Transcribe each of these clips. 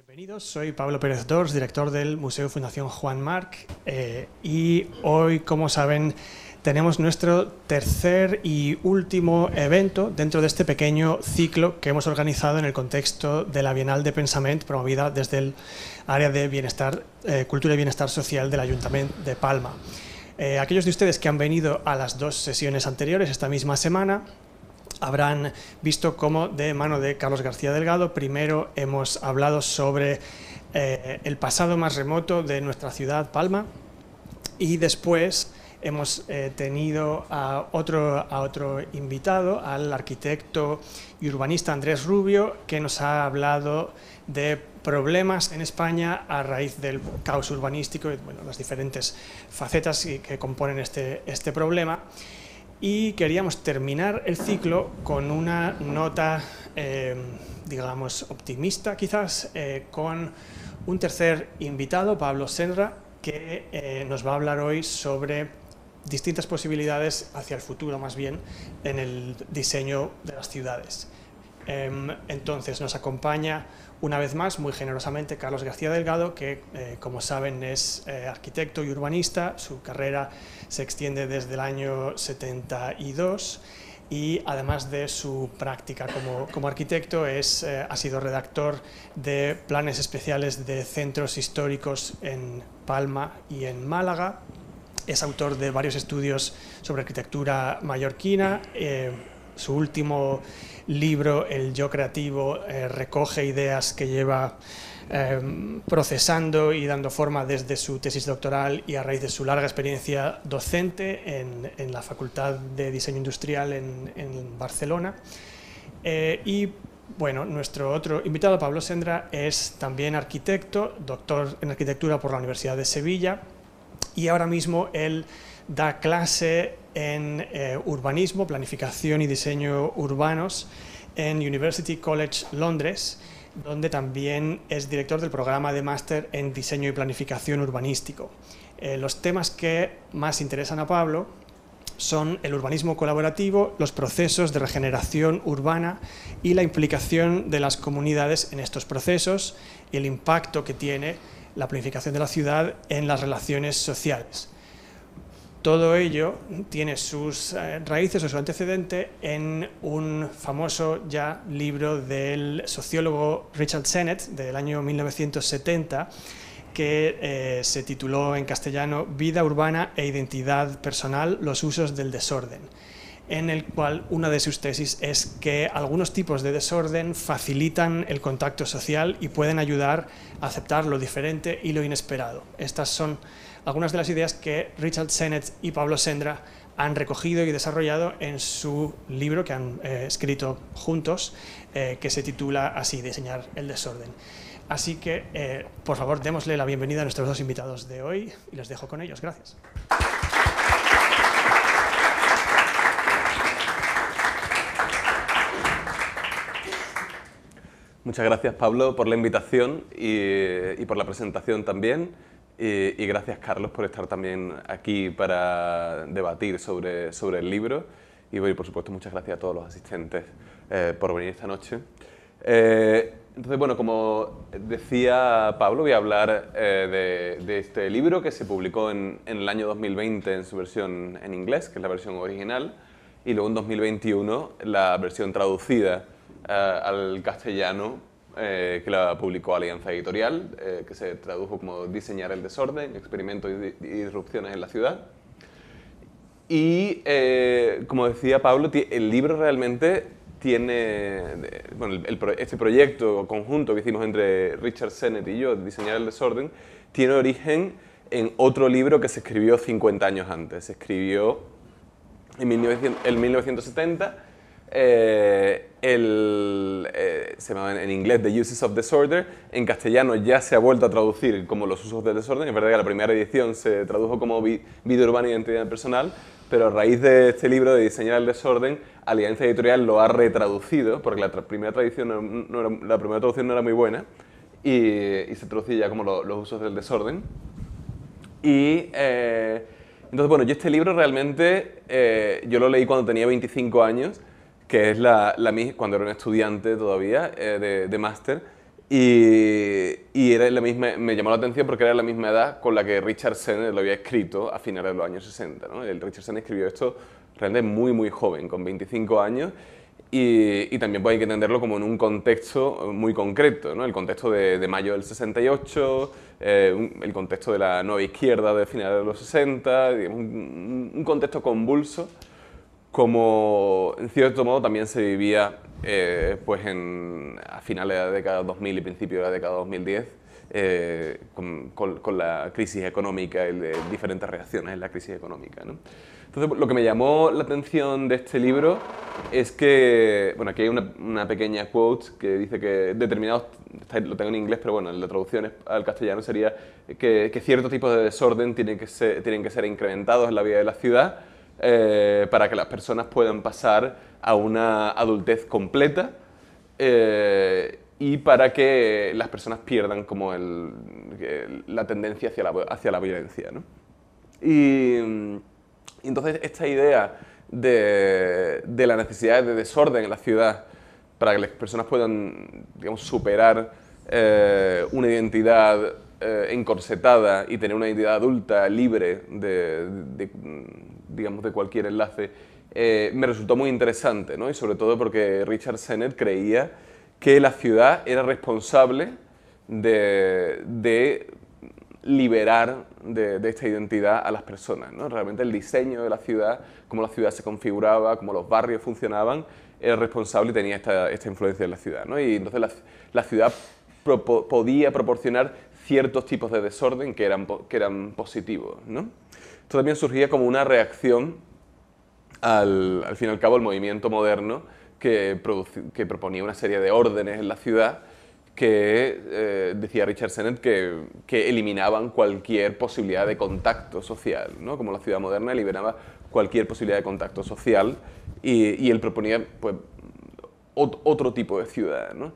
Bienvenidos, soy Pablo Pérez Dors, director del Museo Fundación Juan Marc eh, y hoy, como saben, tenemos nuestro tercer y último evento dentro de este pequeño ciclo que hemos organizado en el contexto de la Bienal de Pensament promovida desde el área de bienestar, eh, cultura y bienestar social del Ayuntamiento de Palma. Eh, aquellos de ustedes que han venido a las dos sesiones anteriores esta misma semana habrán visto cómo de mano de Carlos García Delgado primero hemos hablado sobre eh, el pasado más remoto de nuestra ciudad, Palma, y después hemos eh, tenido a otro, a otro invitado, al arquitecto y urbanista Andrés Rubio, que nos ha hablado de problemas en España a raíz del caos urbanístico y bueno, las diferentes facetas que componen este, este problema y queríamos terminar el ciclo con una nota, eh, digamos, optimista quizás, eh, con un tercer invitado, Pablo Senra, que eh, nos va a hablar hoy sobre distintas posibilidades hacia el futuro, más bien, en el diseño de las ciudades. Em, entonces nos acompaña una vez más, muy generosamente, Carlos García Delgado, que eh, como saben es eh, arquitecto y urbanista, su carrera se extiende desde el año 72 y además de su práctica como, como arquitecto es, eh, ha sido redactor de planes especiales de centros históricos en Palma y en Málaga, es autor de varios estudios sobre arquitectura mallorquina, su último libro, El Yo Creativo, eh, recoge ideas que lleva em, procesando y dando forma desde su tesis doctoral y a raíz de su larga experiencia docente en, la Facultad de Diseño Industrial en, Barcelona. Eh, y bueno, nuestro otro invitado, Pablo Sendra, es también arquitecto, doctor en arquitectura por la Universidad de Sevilla y ahora mismo él da clase en eh, urbanismo, planificación y diseño urbanos en University College Londres, donde también es director del programa de máster en diseño y planificación urbanístico. Eh, los temas que más interesan a Pablo son el urbanismo colaborativo, los procesos de regeneración urbana y la implicación de las comunidades en estos procesos y el impacto que tiene la planificación de la ciudad en las relaciones sociales. Todo ello tiene sus eh, raíces o su antecedente en un famoso ya libro del sociólogo Richard Sennett del año 1970 que eh, se tituló en castellano Vida urbana e identidad personal, los usos del desorden, en el cual una de sus tesis es que algunos tipos de desorden facilitan el contacto social y pueden ayudar a aceptar lo diferente y lo inesperado. Estas son algunas de las ideas que Richard Sennett y Pablo Sendra han recogido y desarrollado en su libro que han eh, escrito juntos, eh, que se titula así, Diseñar el desorden. Así que, eh, por favor, démosle la bienvenida a nuestros dos invitados de hoy y los dejo con ellos. Gracias. Muchas gracias, Pablo, por la invitación y, y por la presentación también. Y, gracias, Carlos, por estar también aquí para debatir sobre, sobre el libro. Y, por supuesto, muchas gracias a todos los asistentes eh, por venir esta noche. Eh, entonces, bueno, como decía Pablo, voy a hablar eh, de, de, este libro que se publicó en, en, el año 2020 en su versión en inglés, que es la versión original, y luego en 2021 la versión traducida al castellano eh, que la publicó Alianza Editorial, eh, que se tradujo como Diseñar el desorden, experimentos y, disrupciones en la ciudad. Y, eh, como decía Pablo, el libro realmente tiene, bueno, este proyecto conjunto que hicimos entre Richard Sennett y yo, Diseñar el desorden, tiene origen en otro libro que se escribió 50 años antes. Se escribió en, 1970 eh, el, eh, se llama en inglés The Uses of Disorder, en castellano ya se ha vuelto a traducir como Los usos del desorden, es verdad que la primera edición se tradujo como Vida urbana y identidad personal, pero a raíz de este libro de Diseñar el desorden, Alianza Editorial lo ha retraducido, porque la primera, traducción no, era, la primera traducción no era muy buena, y, se traduce ya como los usos del desorden. Y... Eh, entonces, bueno, yo este libro realmente, yo lo leí cuando tenía 25 años, que es la, la cuando era un estudiante todavía eh, de, de máster. Y, y era la misma, me llamó la atención porque era la misma edad con la que Richard Sennett lo había escrito a finales de los años 60. ¿no? El Richard Sennett escribió esto realmente muy, muy joven, con 25 años, y, también pues hay que entenderlo como en un contexto muy concreto, ¿no? el contexto de, mayo del 68, eh, el contexto de la nueva izquierda de finales de los 60, un, un, contexto convulso, como en cierto modo también se vivía eh, pues en, a finales de la década 2000 y principios de la década 2010, eh, con, con, la crisis económica y de diferentes reacciones en la crisis económica. ¿no? Entonces, lo que me llamó la atención de este libro es que, bueno, aquí hay una, una pequeña quote que dice que determinados, lo tengo en inglés, pero bueno, la traducción al castellano sería que, que ciertos tipos de desorden que ser, tienen que ser incrementados en la vida de la ciudad eh, para que las personas puedan pasar a una adultez completa eh, y para que las personas pierdan como el, la tendencia hacia la, hacia la violencia. ¿no? Y, y entonces esta idea de, de, la necesidad de desorden en la ciudad para que las personas puedan digamos, superar eh, una identidad eh, encorsetada y tener una identidad adulta libre de, de digamos, de cualquier enlace, eh, me resultó muy interesante, ¿no? y sobre todo porque Richard Sennett creía que la ciudad era responsable de, de liberar de, esta identidad a las personas. ¿no? Realmente el diseño de la ciudad, cómo la ciudad se configuraba, cómo los barrios funcionaban, era responsable y tenía esta, esta influencia en la ciudad. ¿no? Y entonces la, ciudad podía proporcionar ciertos tipos de desorden que eran, que eran positivos. ¿no? Esto también surgía como una reacción al, al fin y al cabo, al movimiento moderno que, que proponía una serie de órdenes en la ciudad que eh, decía Richard Sennett que, que, eliminaban cualquier posibilidad de contacto social, ¿no? como la ciudad moderna eliminaba cualquier posibilidad de contacto social y, y él proponía pues, otro tipo de ciudad. ¿no?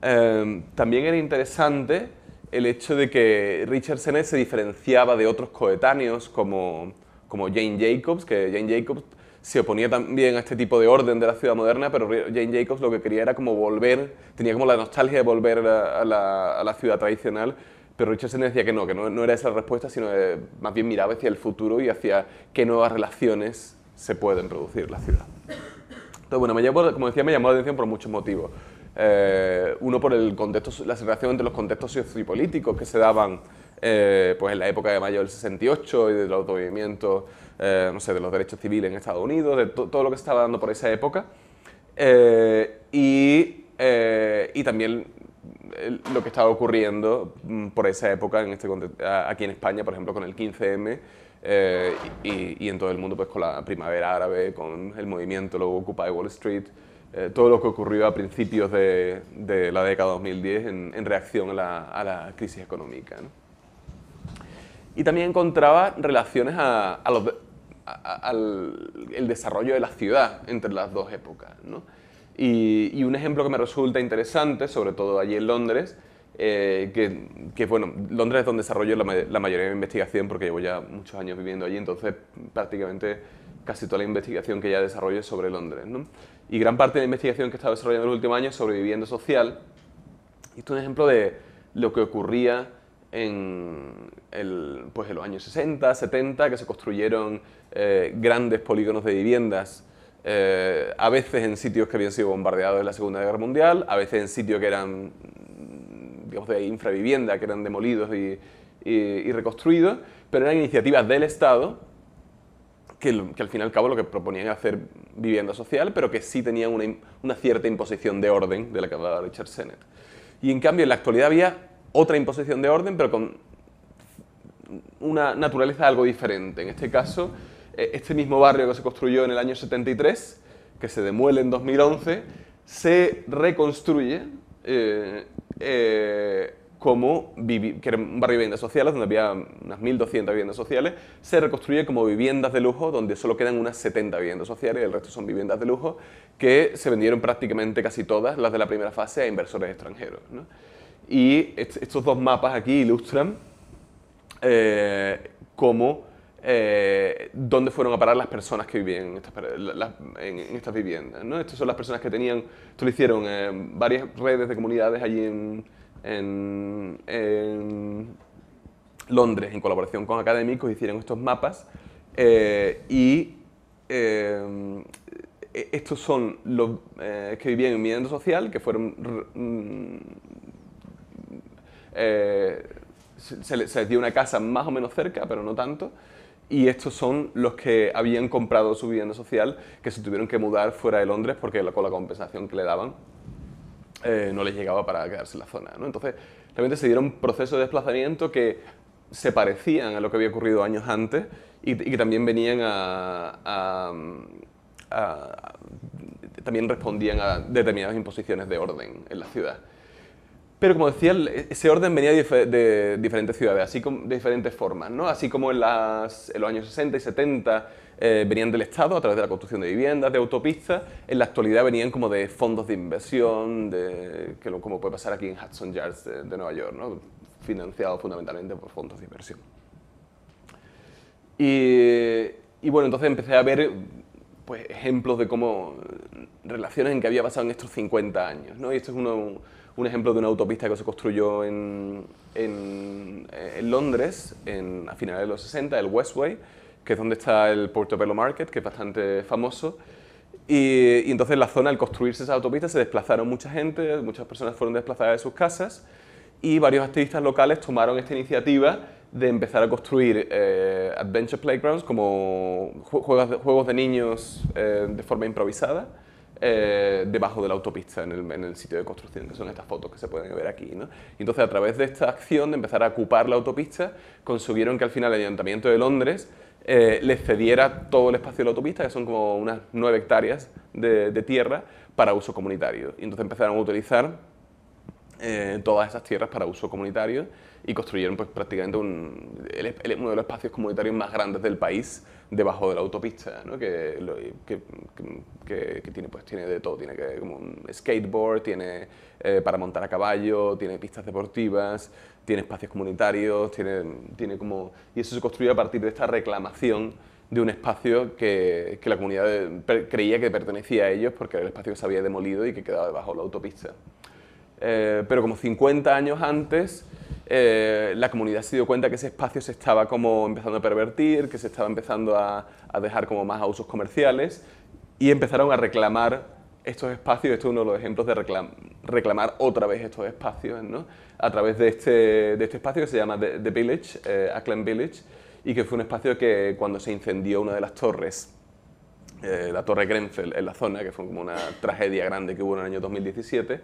Eh, también era interesante el hecho de que Richard Sennett se diferenciaba de otros coetáneos como, como Jane Jacobs, que Jane Jacobs se oponía también a este tipo de orden de la ciudad moderna, pero Jane Jacobs lo que quería era como volver, tenía como la nostalgia de volver a la, a la ciudad tradicional, pero Richardson decía que no, que no, no era esa la respuesta, sino que más bien miraba hacia el futuro y hacia qué nuevas relaciones se pueden producir en la ciudad. Entonces, bueno, me llamó, como decía, me llamó la atención por muchos motivos. Eh, uno por el contexto, la relación entre los contextos sociopolíticos que se daban eh, pues en la época de mayo del 68 y de los movimientos eh, no sé, de los derechos civiles en Estados Unidos, de todo lo que se estaba dando por esa época. Eh, y, eh, y, también lo que estaba ocurriendo mm, por esa época en este, aquí en España, por ejemplo, con el 15M y, y, en todo el mundo pues con la primavera árabe, con el movimiento luego Occupy Wall Street, todo lo que ocurrió a principios de, la década 2010 en, reacción a la, crisis económica. Y también encontraba relaciones al desarrollo de la ciudad entre las dos épocas. Y, un ejemplo que me resulta interesante, sobre todo allí en Londres, eh, que, bueno, Londres es donde desarrollo la, mayoría de mi investigación porque llevo ya muchos años viviendo allí, entonces prácticamente casi toda la investigación que ya desarrollo es sobre Londres. Y gran parte de la investigación que he estado desarrollando en los últimos años sobre vivienda social. Esto es un ejemplo de lo que ocurría en, el, pues los años 60, 70, que se construyeron eh, grandes polígonos de viviendas, eh, a veces en sitios que habían sido bombardeados en la Segunda Guerra Mundial, a veces en sitios que eran digamos, de infravivienda, que eran demolidos y, y, reconstruidos, pero eran iniciativas del Estado que, que, al fin y al cabo lo que proponían era hacer vivienda social, pero que sí tenían una, una cierta imposición de orden de la que hablaba Richard Sennett. Y en cambio en la actualidad había otra imposición de orden, pero con una naturaleza algo diferente. En este caso, eh, este mismo barrio que se construyó en el año 73, que se demuele en 2011, se reconstruye eh, eh, como que era un barrio de viviendas sociales, donde había unas 1.200 viviendas sociales, se reconstruye como viviendas de lujo, donde solo quedan unas 70 viviendas sociales y el resto son viviendas de lujo, que se vendieron prácticamente casi todas, las de la primera fase, a inversores extranjeros. ¿no? Y estos dos mapas aquí ilustran eh, cómo, eh, dónde fueron a parar las personas que vivían en estas, en, estas viviendas. ¿no? Estas son las personas que tenían, esto lo hicieron en varias redes de comunidades allí en, en, Londres, en colaboración con académicos, hicieron estos mapas eh, y eh, estos son los que vivían en vivienda social, que fueron... Mm, se, les dio una casa más o menos cerca, pero no tanto, y estos son los que habían comprado su vivienda social, que se tuvieron que mudar fuera de Londres porque con la compensación que le daban eh, no les llegaba para quedarse en la zona. ¿no? Entonces, realmente se dieron procesos de desplazamiento que se parecían a lo que había ocurrido años antes y, que también venían a, también respondían a determinadas imposiciones de orden en la ciudad. Pero como decía, ese orden venía de, diferentes ciudades, así como de diferentes formas, ¿no? Así como en, los años 60 y 70 eh, venían del Estado a través de la construcción de viviendas, de autopistas, en la actualidad venían como de fondos de inversión, de, que como puede pasar aquí en Hudson Yards de, Nueva York, ¿no? financiado fundamentalmente por fondos de inversión. Y, bueno, entonces empecé a ver pues, ejemplos de cómo relaciones en que había pasado en estos 50 años. ¿no? Y esto es uno un ejemplo de una autopista que se construyó en, en, Londres a finales de los 60, el Westway, que es donde está el Portobello Market, que es bastante famoso. Y, y, entonces en la zona, al construirse esa autopista, se desplazaron mucha gente, muchas personas fueron desplazadas de sus casas y varios activistas locales tomaron esta iniciativa de empezar a construir eh, adventure playgrounds como juegos de, juegos de niños eh, de forma improvisada eh, debajo de la autopista, en el, sitio de construcción, que son estas fotos que se pueden ver aquí. ¿no? Y entonces, a través de esta acción de empezar a ocupar la autopista, consiguieron que al final el Ayuntamiento de Londres eh, les cediera todo el espacio de la autopista, que son como unas 9 hectáreas de, tierra, para uso comunitario. Y entonces empezaron a utilizar eh, todas esas tierras para uso comunitario y construyeron pues, prácticamente un, uno de los espacios comunitarios más grandes del país debajo de la autopista, ¿no? que, que, que, tiene, pues, tiene de todo, tiene que, como un skateboard, tiene eh, para montar a caballo, tiene pistas deportivas, tiene espacios comunitarios, tiene, tiene como... Y eso se construyó a partir de esta reclamación de un espacio que, que la comunidad creía que pertenecía a ellos porque era el espacio que se había demolido y que quedaba debajo de la autopista. Eh, pero como 50 años antes, eh, la comunidad se dio cuenta que ese espacio se estaba como empezando a pervertir, que se estaba empezando a, dejar como más a usos comerciales y empezaron a reclamar estos espacios, esto es uno de los ejemplos de reclamar otra vez estos espacios, ¿no? A través de este, de este espacio que se llama The, Village, eh, Village, y que fue un espacio que cuando se incendió una de las torres, eh, la torre Grenfell en la zona, que fue como una tragedia grande que hubo en el año 2017,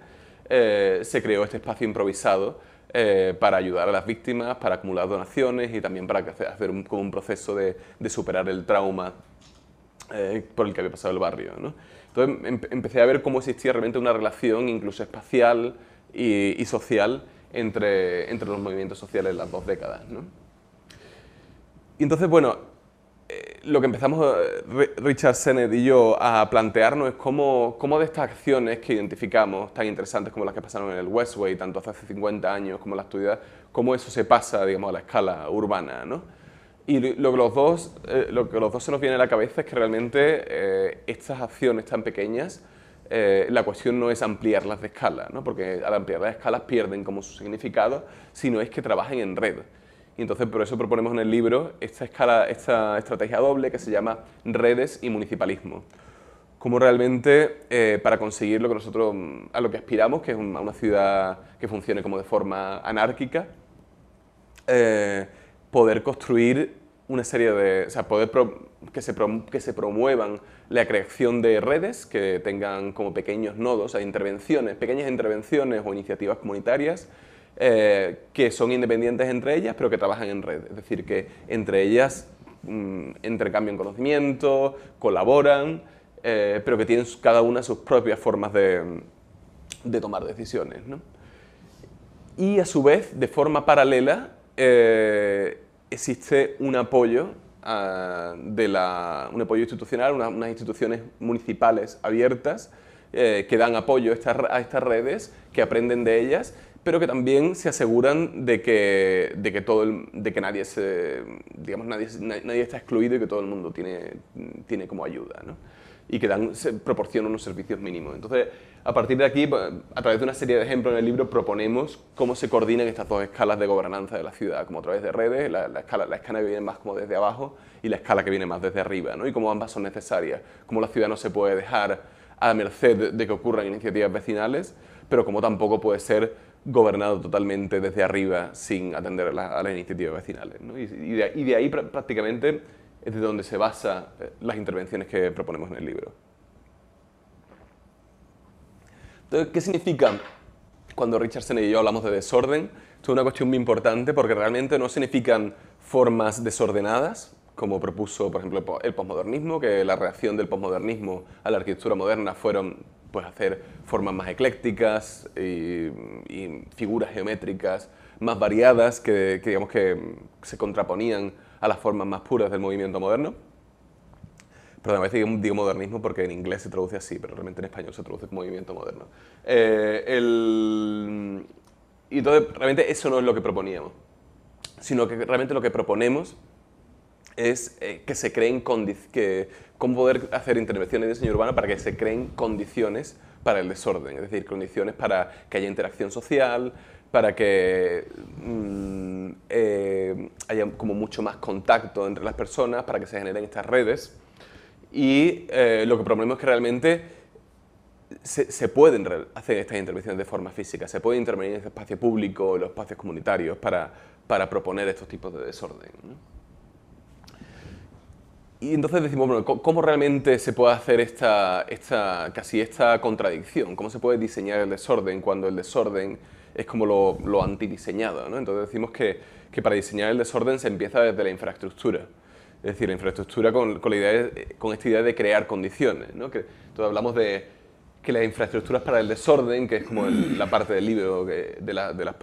eh, se creó este espacio improvisado eh, para ayudar a las víctimas, para acumular donaciones y también para hacer un, como un proceso de, superar el trauma eh, por el que había pasado el barrio. Entonces em, empecé a ver cómo existía realmente una relación incluso espacial y, social entre, entre los movimientos sociales en las dos décadas. Y entonces, bueno, eh, lo que empezamos eh, Richard Sennett y yo a plantearnos es cómo, cómo, de estas acciones que identificamos, tan interesantes como las que pasaron en el Westway, tanto hace 50 años como la actualidad, cómo eso se pasa digamos, a la escala urbana. ¿no? Y lo que, los dos, eh, lo que los dos se nos viene a la cabeza es que realmente estas acciones tan pequeñas, la cuestión no es ampliarlas de escala, ¿no? porque al ampliar las escalas pierden como su significado, sino es que trabajen en red. Y entonces por eso proponemos en el libro esta, escala, esta estrategia doble que se llama redes y municipalismo. Como realmente eh, para conseguir lo que nosotros a lo que aspiramos, que es una, ciudad que funcione como de forma anárquica, eh, poder construir una serie de, o sea, poder que, se que se promuevan la creación de redes que tengan como pequeños nodos, o intervenciones, pequeñas intervenciones o iniciativas comunitarias eh, que son independientes entre ellas, pero que trabajan en red. Es decir, que entre ellas mm, intercambian conocimiento, colaboran, eh, pero que tienen cada una sus propias formas de, tomar decisiones. Y a su vez, de forma paralela, eh, existe un apoyo ah, de un apoyo institucional, unas instituciones municipales abiertas que dan apoyo a estas redes, que aprenden de ellas pero que también se aseguran de que, de que, todo de que nadie, se, digamos, nadie, nadie está excluido y que todo el mundo tiene, tiene como ayuda. y que dan, proporcionan unos servicios mínimos. Entonces, a partir de aquí, pues, a través de una serie de ejemplos en el libro, proponemos cómo se coordinan estas dos escalas de gobernanza de la ciudad, como a través de redes, la, escala, la escala que viene más como desde abajo y la escala que viene más desde arriba, ¿no? y cómo ambas son necesarias, cómo la ciudad no se puede dejar a merced de que ocurran iniciativas vecinales, pero como tampoco puede ser gobernado totalmente desde arriba sin atender a, las iniciativas vecinales. ¿no? Y, de, y de ahí prácticamente es de donde se basan eh, las intervenciones que proponemos en el libro. Entonces, ¿qué significa cuando Richardson y yo hablamos de desorden? Es una cuestión muy importante porque realmente no significan formas desordenadas, como propuso, por ejemplo, el posmodernismo, que la reacción del posmodernismo a la arquitectura moderna fueron pues, hacer formas más eclécticas y, figuras geométricas más variadas que, que, digamos, que se contraponían a las formas más puras del movimiento moderno. Perdón, a veces digo, modernismo porque en inglés se traduce así, pero realmente en español se traduce como movimiento moderno. Eh, y entonces, realmente eso no es lo que proponíamos, sino que realmente lo que proponemos es eh, que se creen que cómo poder hacer intervenciones de diseño urbano para que se creen condiciones para el desorden, es decir, condiciones para que haya interacción social, para que mm, eh, haya como mucho más contacto entre las personas, para que se generen estas redes y eh, lo que proponemos es que realmente se, pueden hacer estas intervenciones de forma física, se puede intervenir en el espacio público, en los espacios comunitarios para, para proponer estos tipos de desorden. Y entonces decimos, bueno, ¿cómo realmente se puede hacer esta, esta, casi esta contradicción? ¿Cómo se puede diseñar el desorden cuando el desorden es como lo, lo antidiseñado? ¿no? Entonces decimos que, que para diseñar el desorden se empieza desde la infraestructura. Es decir, la infraestructura con, con, la idea con esta idea de crear condiciones. ¿no? Que, entonces hablamos de que las infraestructuras para el desorden, que es como la parte del libro de, de, las, de, las,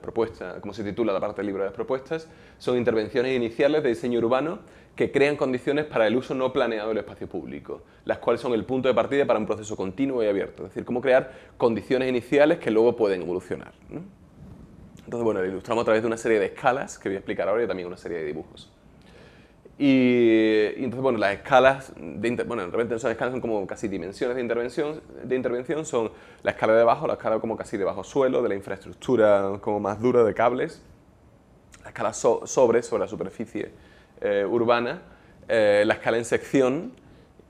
propuestas, como se titula la parte del libro de las propuestas, son intervenciones iniciales de diseño urbano que crean condiciones para el uso no planeado del espacio público, las cuales son el punto de partida para un proceso continuo y abierto. Es decir, cómo crear condiciones iniciales que luego pueden evolucionar. Entonces, bueno, lo ilustramos a través de una serie de escalas que voy a explicar ahora y también una serie de dibujos. Y, entonces, bueno, las escalas, de bueno, realmente son escalas, son como casi dimensiones de intervención, de intervención, son la escala de abajo, la escala como casi de bajo suelo, de la infraestructura como más dura de cables, la escala sobre, sobre la superficie eh, urbana, eh, la escala en sección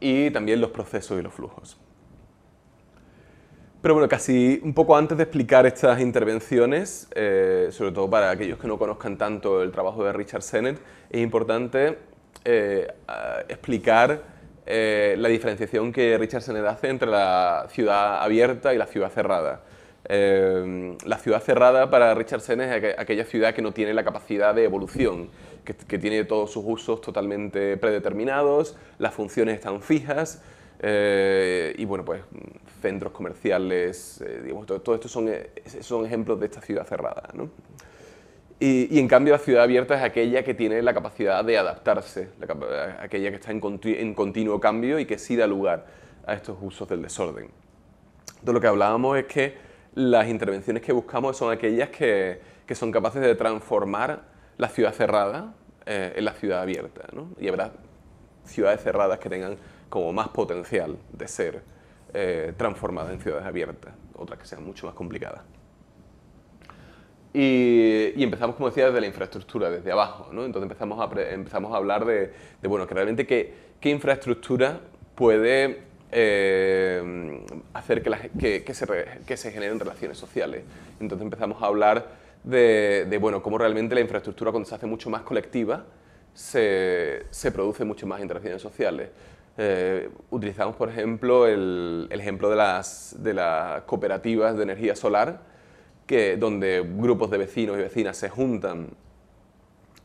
y también los procesos y los flujos. Pero bueno, casi un poco antes de explicar estas intervenciones, eh, sobre todo para aquellos que no conozcan tanto el trabajo de Richard Sennett, es importante eh, explicar eh, la diferenciación que Richard Sennett hace entre la ciudad abierta y la ciudad cerrada. Eh, la ciudad cerrada para Richard Sennett es aquella ciudad que no tiene la capacidad de evolución, que, tiene todos sus usos totalmente predeterminados, las funciones están fijas y bueno, pues centros comerciales, digamos, todo, todo, esto son, son ejemplos de esta ciudad cerrada. ¿no? Y, en cambio la ciudad abierta es aquella que tiene la capacidad de adaptarse, aquella que está en, continuo cambio y que sí da lugar a estos usos del desorden. Entonces lo que hablábamos es que las intervenciones que buscamos son aquellas que, son capaces de transformar la ciudad cerrada eh, en la ciudad abierta. Y habrá ciudades cerradas que tengan como más potencial de ser eh, transformadas en ciudades abiertas, otras que sean mucho más complicadas. Y, empezamos, como decía, desde la infraestructura, desde abajo. ¿no? Entonces empezamos a, empezamos a hablar de, bueno, que realmente qué, qué infraestructura puede eh, hacer que, la, que, que, se, que, se, generen relaciones sociales. Entonces empezamos a hablar de, bueno, cómo realmente la infraestructura cuando se hace mucho más colectiva se, se produce mucho más interacciones sociales. Eh, utilizamos, por ejemplo, el, el ejemplo de las, de las cooperativas de energía solar, que, donde grupos de vecinos y vecinas se juntan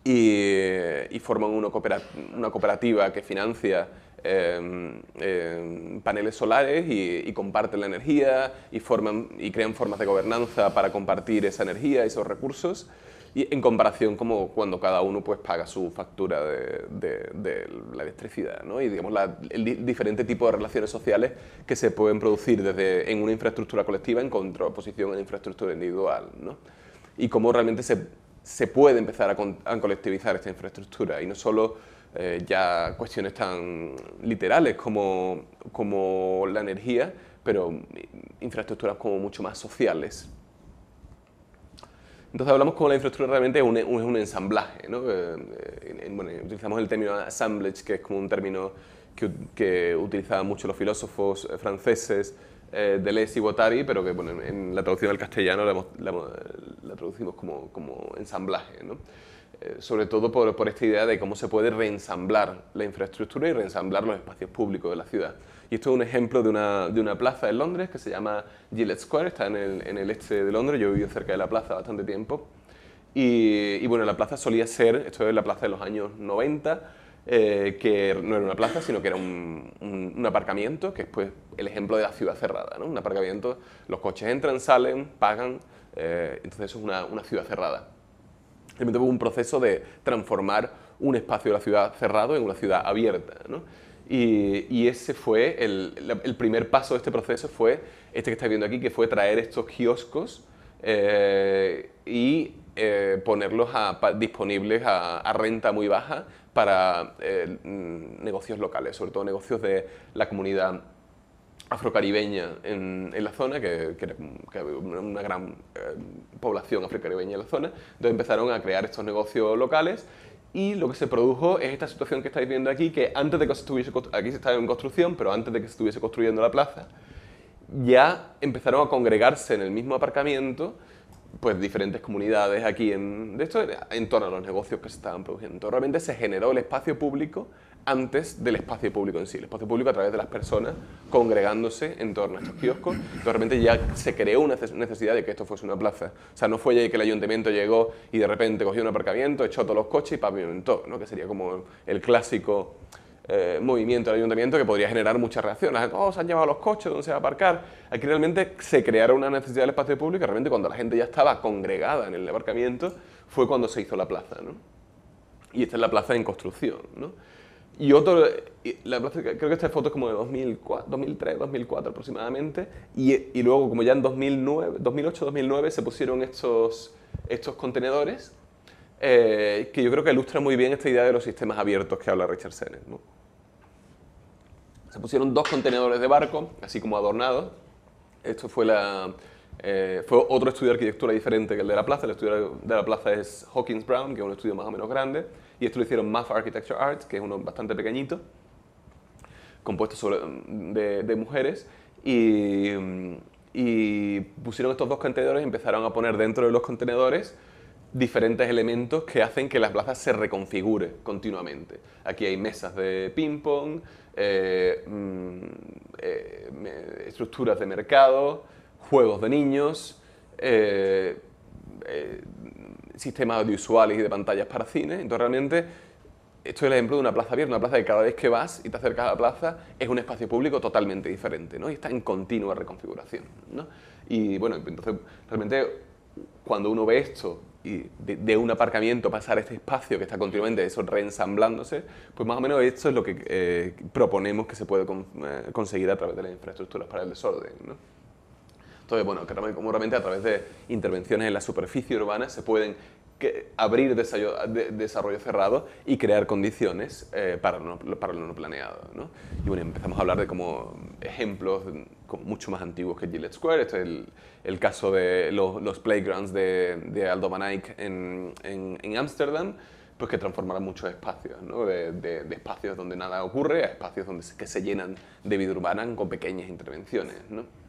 y, forman una, cooperativa que financia em, em, paneles solares y, comparten la energía y, forman, y crean formas de gobernanza para compartir esa energía y esos recursos y en comparación como cuando cada uno pues paga su factura de, la electricidad ¿no? y digamos el diferente tipo de relaciones sociales que se pueden producir desde en una infraestructura colectiva en contraposición a una infraestructura individual ¿no? y cómo realmente se, se puede empezar a, colectivizar esta infraestructura y no solo eh, ya cuestiones tan literales como, como la energía, pero infraestructuras como mucho más sociales. Entonces hablamos como la infraestructura realmente es un, un ensamblaje. ¿no? Eh, bueno, utilizamos el término assemblage, que es como un término que, que utilizaban mucho los filósofos eh, franceses eh, Deleuze y Guattari, pero que bueno, en la traducción al castellano la, la, traducimos como, como ensamblaje. ¿no? Eh, sobre todo por, por, esta idea de cómo se puede reensamblar la infraestructura y reensamblar los espacios públicos de la ciudad. Y esto es un ejemplo de una, de una plaza en Londres que se llama Gillette Square, está en el, en el este de Londres, yo he vivido cerca de la plaza bastante tiempo. Y, y, bueno, la plaza solía ser, esto es la plaza de los años 90, eh, que no era una plaza, sino que era un, un, aparcamiento, que es pues, el ejemplo de la ciudad cerrada. ¿no? Un aparcamiento, los coches entran, salen, pagan, eh, entonces eso es una, una ciudad cerrada. Realmente hubo un proceso de transformar un espacio de la ciudad cerrado en una ciudad abierta. ¿no? Y, ese fue el, primer paso de este proceso, fue este que estáis viendo aquí, que fue traer estos kioscos eh, y eh, ponerlos disponibles a, a, renta muy baja para eh, mm, negocios locales, sobre todo negocios de la comunidad afrocaribeña en, en la zona, que, que, una gran población afrocaribeña en la zona, entonces empezaron a crear estos negocios locales y lo que se produjo es esta situación que estáis viendo aquí, que antes de que se estuviese, aquí se estaba en construcción, pero antes de que se estuviese construyendo la plaza, ya empezaron a congregarse en el mismo aparcamiento pues diferentes comunidades aquí en, de esto, en torno a los negocios que se estaban produciendo. realmente se generó el espacio público antes del espacio público en sí, el espacio público a través de las personas congregándose en torno a estos kioscos. Entonces realmente ya se creó una necesidad de que esto fuese una plaza. O sea, no fue ya que el ayuntamiento llegó y de repente cogió un aparcamiento, echó todos los coches y pavimentó, ¿no? que sería como el clásico eh, movimiento del ayuntamiento que podría generar muchas reacciones. Oh, se han llevado los coches, ¿dónde se va a aparcar? Aquí realmente se crearon una necesidad del espacio público y realmente cuando la gente ya estaba congregada en el aparcamiento fue cuando se hizo la plaza. ¿no? Y esta es la plaza en construcción. ¿no? Y otro, la plaza, creo que esta foto es como de 2004, 2003, 2004 aproximadamente, y, y luego como ya en 2009, 2008, 2009 se pusieron estos, estos contenedores eh, que yo creo que ilustra muy bien esta idea de los sistemas abiertos que habla Richard Sennett. ¿no? Se pusieron dos contenedores de barco, así como adornados. Esto fue, la, eh, fue otro estudio de arquitectura diferente que el de la plaza. El estudio de la plaza es Hawkins Brown, que es un estudio más o menos grande. Y esto lo hicieron Math Architecture Arts, que es uno bastante pequeñito, compuesto sobre, de, mujeres. Y, y pusieron estos dos contenedores y empezaron a poner dentro de los contenedores diferentes elementos que hacen que la plaza se reconfigure continuamente. Aquí hay mesas de ping-pong, eh, mm, eh, estructuras de mercado, juegos de niños, eh, sistemas audiovisuales y de pantallas para cine. Entonces realmente esto es el ejemplo de una plaza abierta, una plaza que cada vez que vas y te acercas a la plaza es un espacio público totalmente diferente, ¿no? Y está en continua reconfiguración, ¿no? Y bueno, entonces realmente cuando uno ve esto y de, un aparcamiento pasar a este espacio que está continuamente eso reensamblándose, pues más o menos esto es lo que eh, proponemos que se puede eh, conseguir a través de las infraestructuras para el desorden. ¿no? Entonces, bueno, como realmente a través de intervenciones en la superficie urbana se pueden que abrir desarrollo, cerrado y crear condiciones eh, para, lo, para lo no planeado. ¿no? Y bueno, empezamos a hablar de como ejemplos mucho más antiguos que Gillette Square. Este es el, el caso de los, los playgrounds de, de, Aldo Van Eyck en Ámsterdam, pues que transformarán muchos espacios, ¿no? de, de, de, espacios donde nada ocurre a espacios donde se, que se llenan de vida urbana con pequeñas intervenciones. ¿no?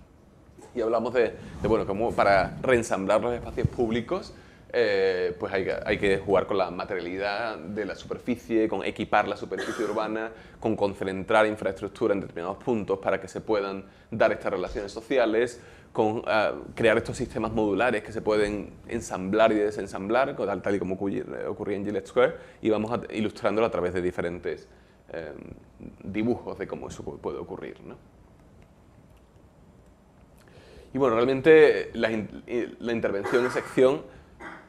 Y hablamos de, de, bueno, como para reensamblar los espacios públicos, eh, pues hay hay que, jugar con la materialidad de la superficie, con equipar la superficie urbana, con concentrar infraestructura en determinados puntos para que se puedan dar estas relaciones sociales, con uh, crear estos sistemas modulares que se pueden ensamblar y desensamblar, tal, tal y como ocurría en Gillette Square, y vamos a, ilustrándolo a través de diferentes eh, dibujos de cómo eso puede ocurrir. ¿no? Y bueno, realmente la, la intervención en sección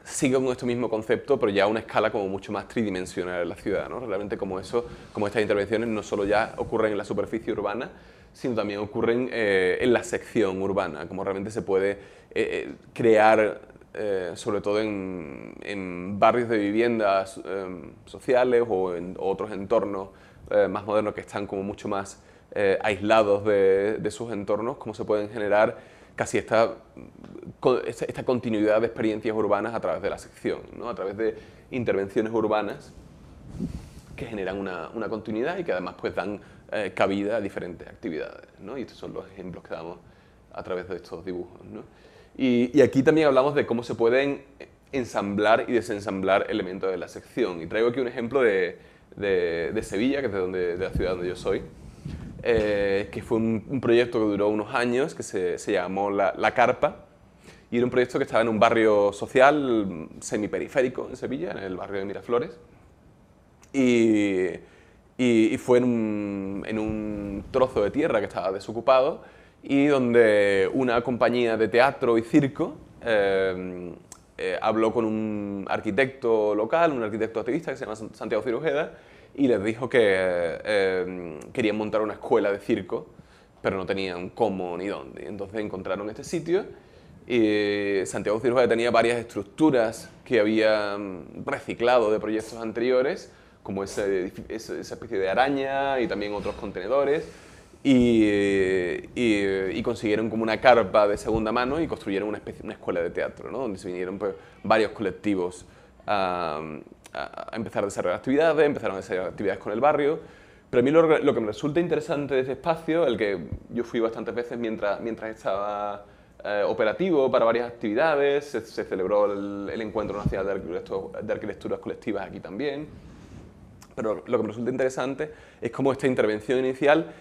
sigue con este mismo concepto, pero ya a una escala como mucho más tridimensional en la ciudad. ¿no? Realmente como eso, como estas intervenciones no solo ya ocurren en la superficie urbana, sino también ocurren eh, en la sección urbana, como realmente se puede eh, eh crear eh, sobre todo en, barrios de viviendas em, sociales o en otros entornos eh, más modernos que están como mucho más eh, aislados de, sus entornos, cómo se pueden generar casi esta, esta, continuidad de experiencias urbanas a través de la sección, ¿no? a través de intervenciones urbanas que generan una, una continuidad y que además pues dan cabida a diferentes actividades. ¿no? Y estos son los ejemplos que damos a través de estos dibujos. ¿no? Y, aquí también hablamos de cómo se pueden ensamblar y desensamblar elementos de la sección. Y traigo aquí un ejemplo de, de, Sevilla, que es de, donde, de la ciudad donde yo soy, eh, que fue un, proyecto que duró unos años, que se, se llamó la, la, Carpa, y era un proyecto que estaba en un barrio social semiperiférico en Sevilla, en el barrio de Miraflores, y, y, fue en un, en un trozo de tierra que estaba desocupado, y donde una compañía de teatro y circo eh, eh, habló con un arquitecto local, un arquitecto activista que se llama Santiago Cirujeda, y les dijo que eh, querían montar una escuela de circo, pero no tenían cómo ni dónde. Entonces encontraron este sitio y Santiago Cirujeda tenía varias estructuras que había reciclado de proyectos anteriores, como esa especie de araña y también otros contenedores y, y, consiguieron como una carpa de segunda mano y construyeron una, especie, una escuela de teatro, ¿no? donde se vinieron pues, varios colectivos a, a, empezar a desarrollar actividades, empezaron a desarrollar actividades con el barrio. Pero a mí lo, que me resulta interesante de ese espacio, el que yo fui bastantes veces mientras, mientras estaba eh, operativo para varias actividades, se, celebró el, el, Encuentro Nacional de, de Arquitecturas Colectivas aquí también. Pero lo que me resulta interesante es cómo esta intervención inicial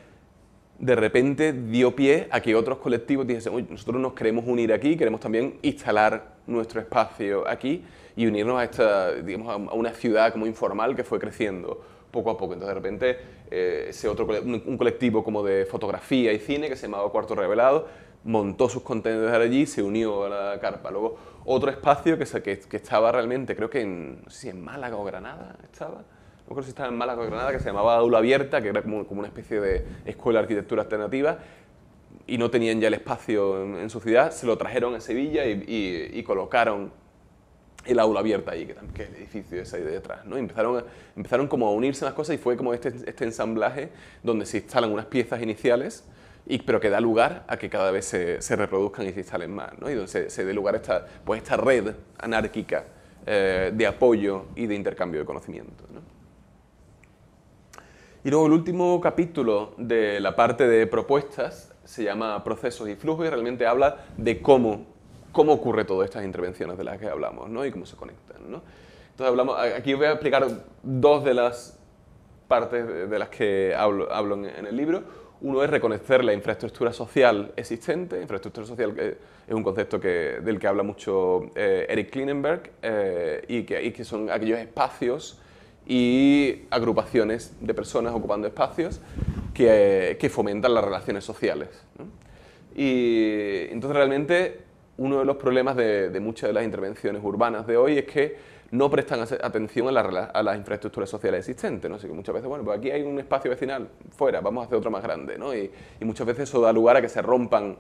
de repente dio pie a que otros colectivos dijesen, nosotros nos queremos unir aquí, queremos también instalar nuestro espacio aquí y unirnos a, esta, digamos, a una ciudad como informal que fue creciendo poco a poco. Entonces de repente eh, ese otro, un colectivo como de fotografía y cine que se llamaba Cuarto Revelado montó sus contenedores allí y se unió a la carpa. Luego otro espacio que, que, que estaba realmente, creo que en, si en Málaga o Granada estaba, no creo si estaba en Málaga o Granada, que se llamaba Aula Abierta, que era como, una especie de escuela de arquitectura alternativa, y no tenían ya el espacio en, su ciudad, se lo trajeron a Sevilla y, colocaron el aula abierta ahí, que, que el edificio ese ahí detrás, ¿no? empezaron, empezaron como a unirse las cosas y fue como este, este ensamblaje donde se instalan unas piezas iniciales, y, pero que da lugar a que cada vez se, se reproduzcan y se instalen más, ¿no? y donde se, se dé lugar a esta, pues esta red anárquica eh, de apoyo y de intercambio de conocimiento. ¿no? Y luego el último capítulo de la parte de propuestas se llama Procesos y Flujos y realmente habla de cómo, cómo ocurre todas estas intervenciones de las que hablamos ¿no? y cómo se conectan. ¿no? Entonces hablamos, aquí voy a explicar dos de las partes de las que hablo, hablo en, el libro. Uno es reconocer la infraestructura social existente. Infraestructura social es un concepto que, del que habla mucho eh, Eric Klinenberg eh, y, que, y que son aquellos espacios y agrupaciones de personas ocupando espacios que, que fomentan las relaciones sociales. Y entonces realmente uno de los problemas de, muchas de las intervenciones urbanas de hoy es que no prestan atención a, a las infraestructuras sociales existentes. ¿no? Así que muchas veces, bueno, pues aquí hay un espacio vecinal, fuera, vamos a hacer otro más grande. ¿no? Y, y muchas veces eso da lugar a que se rompan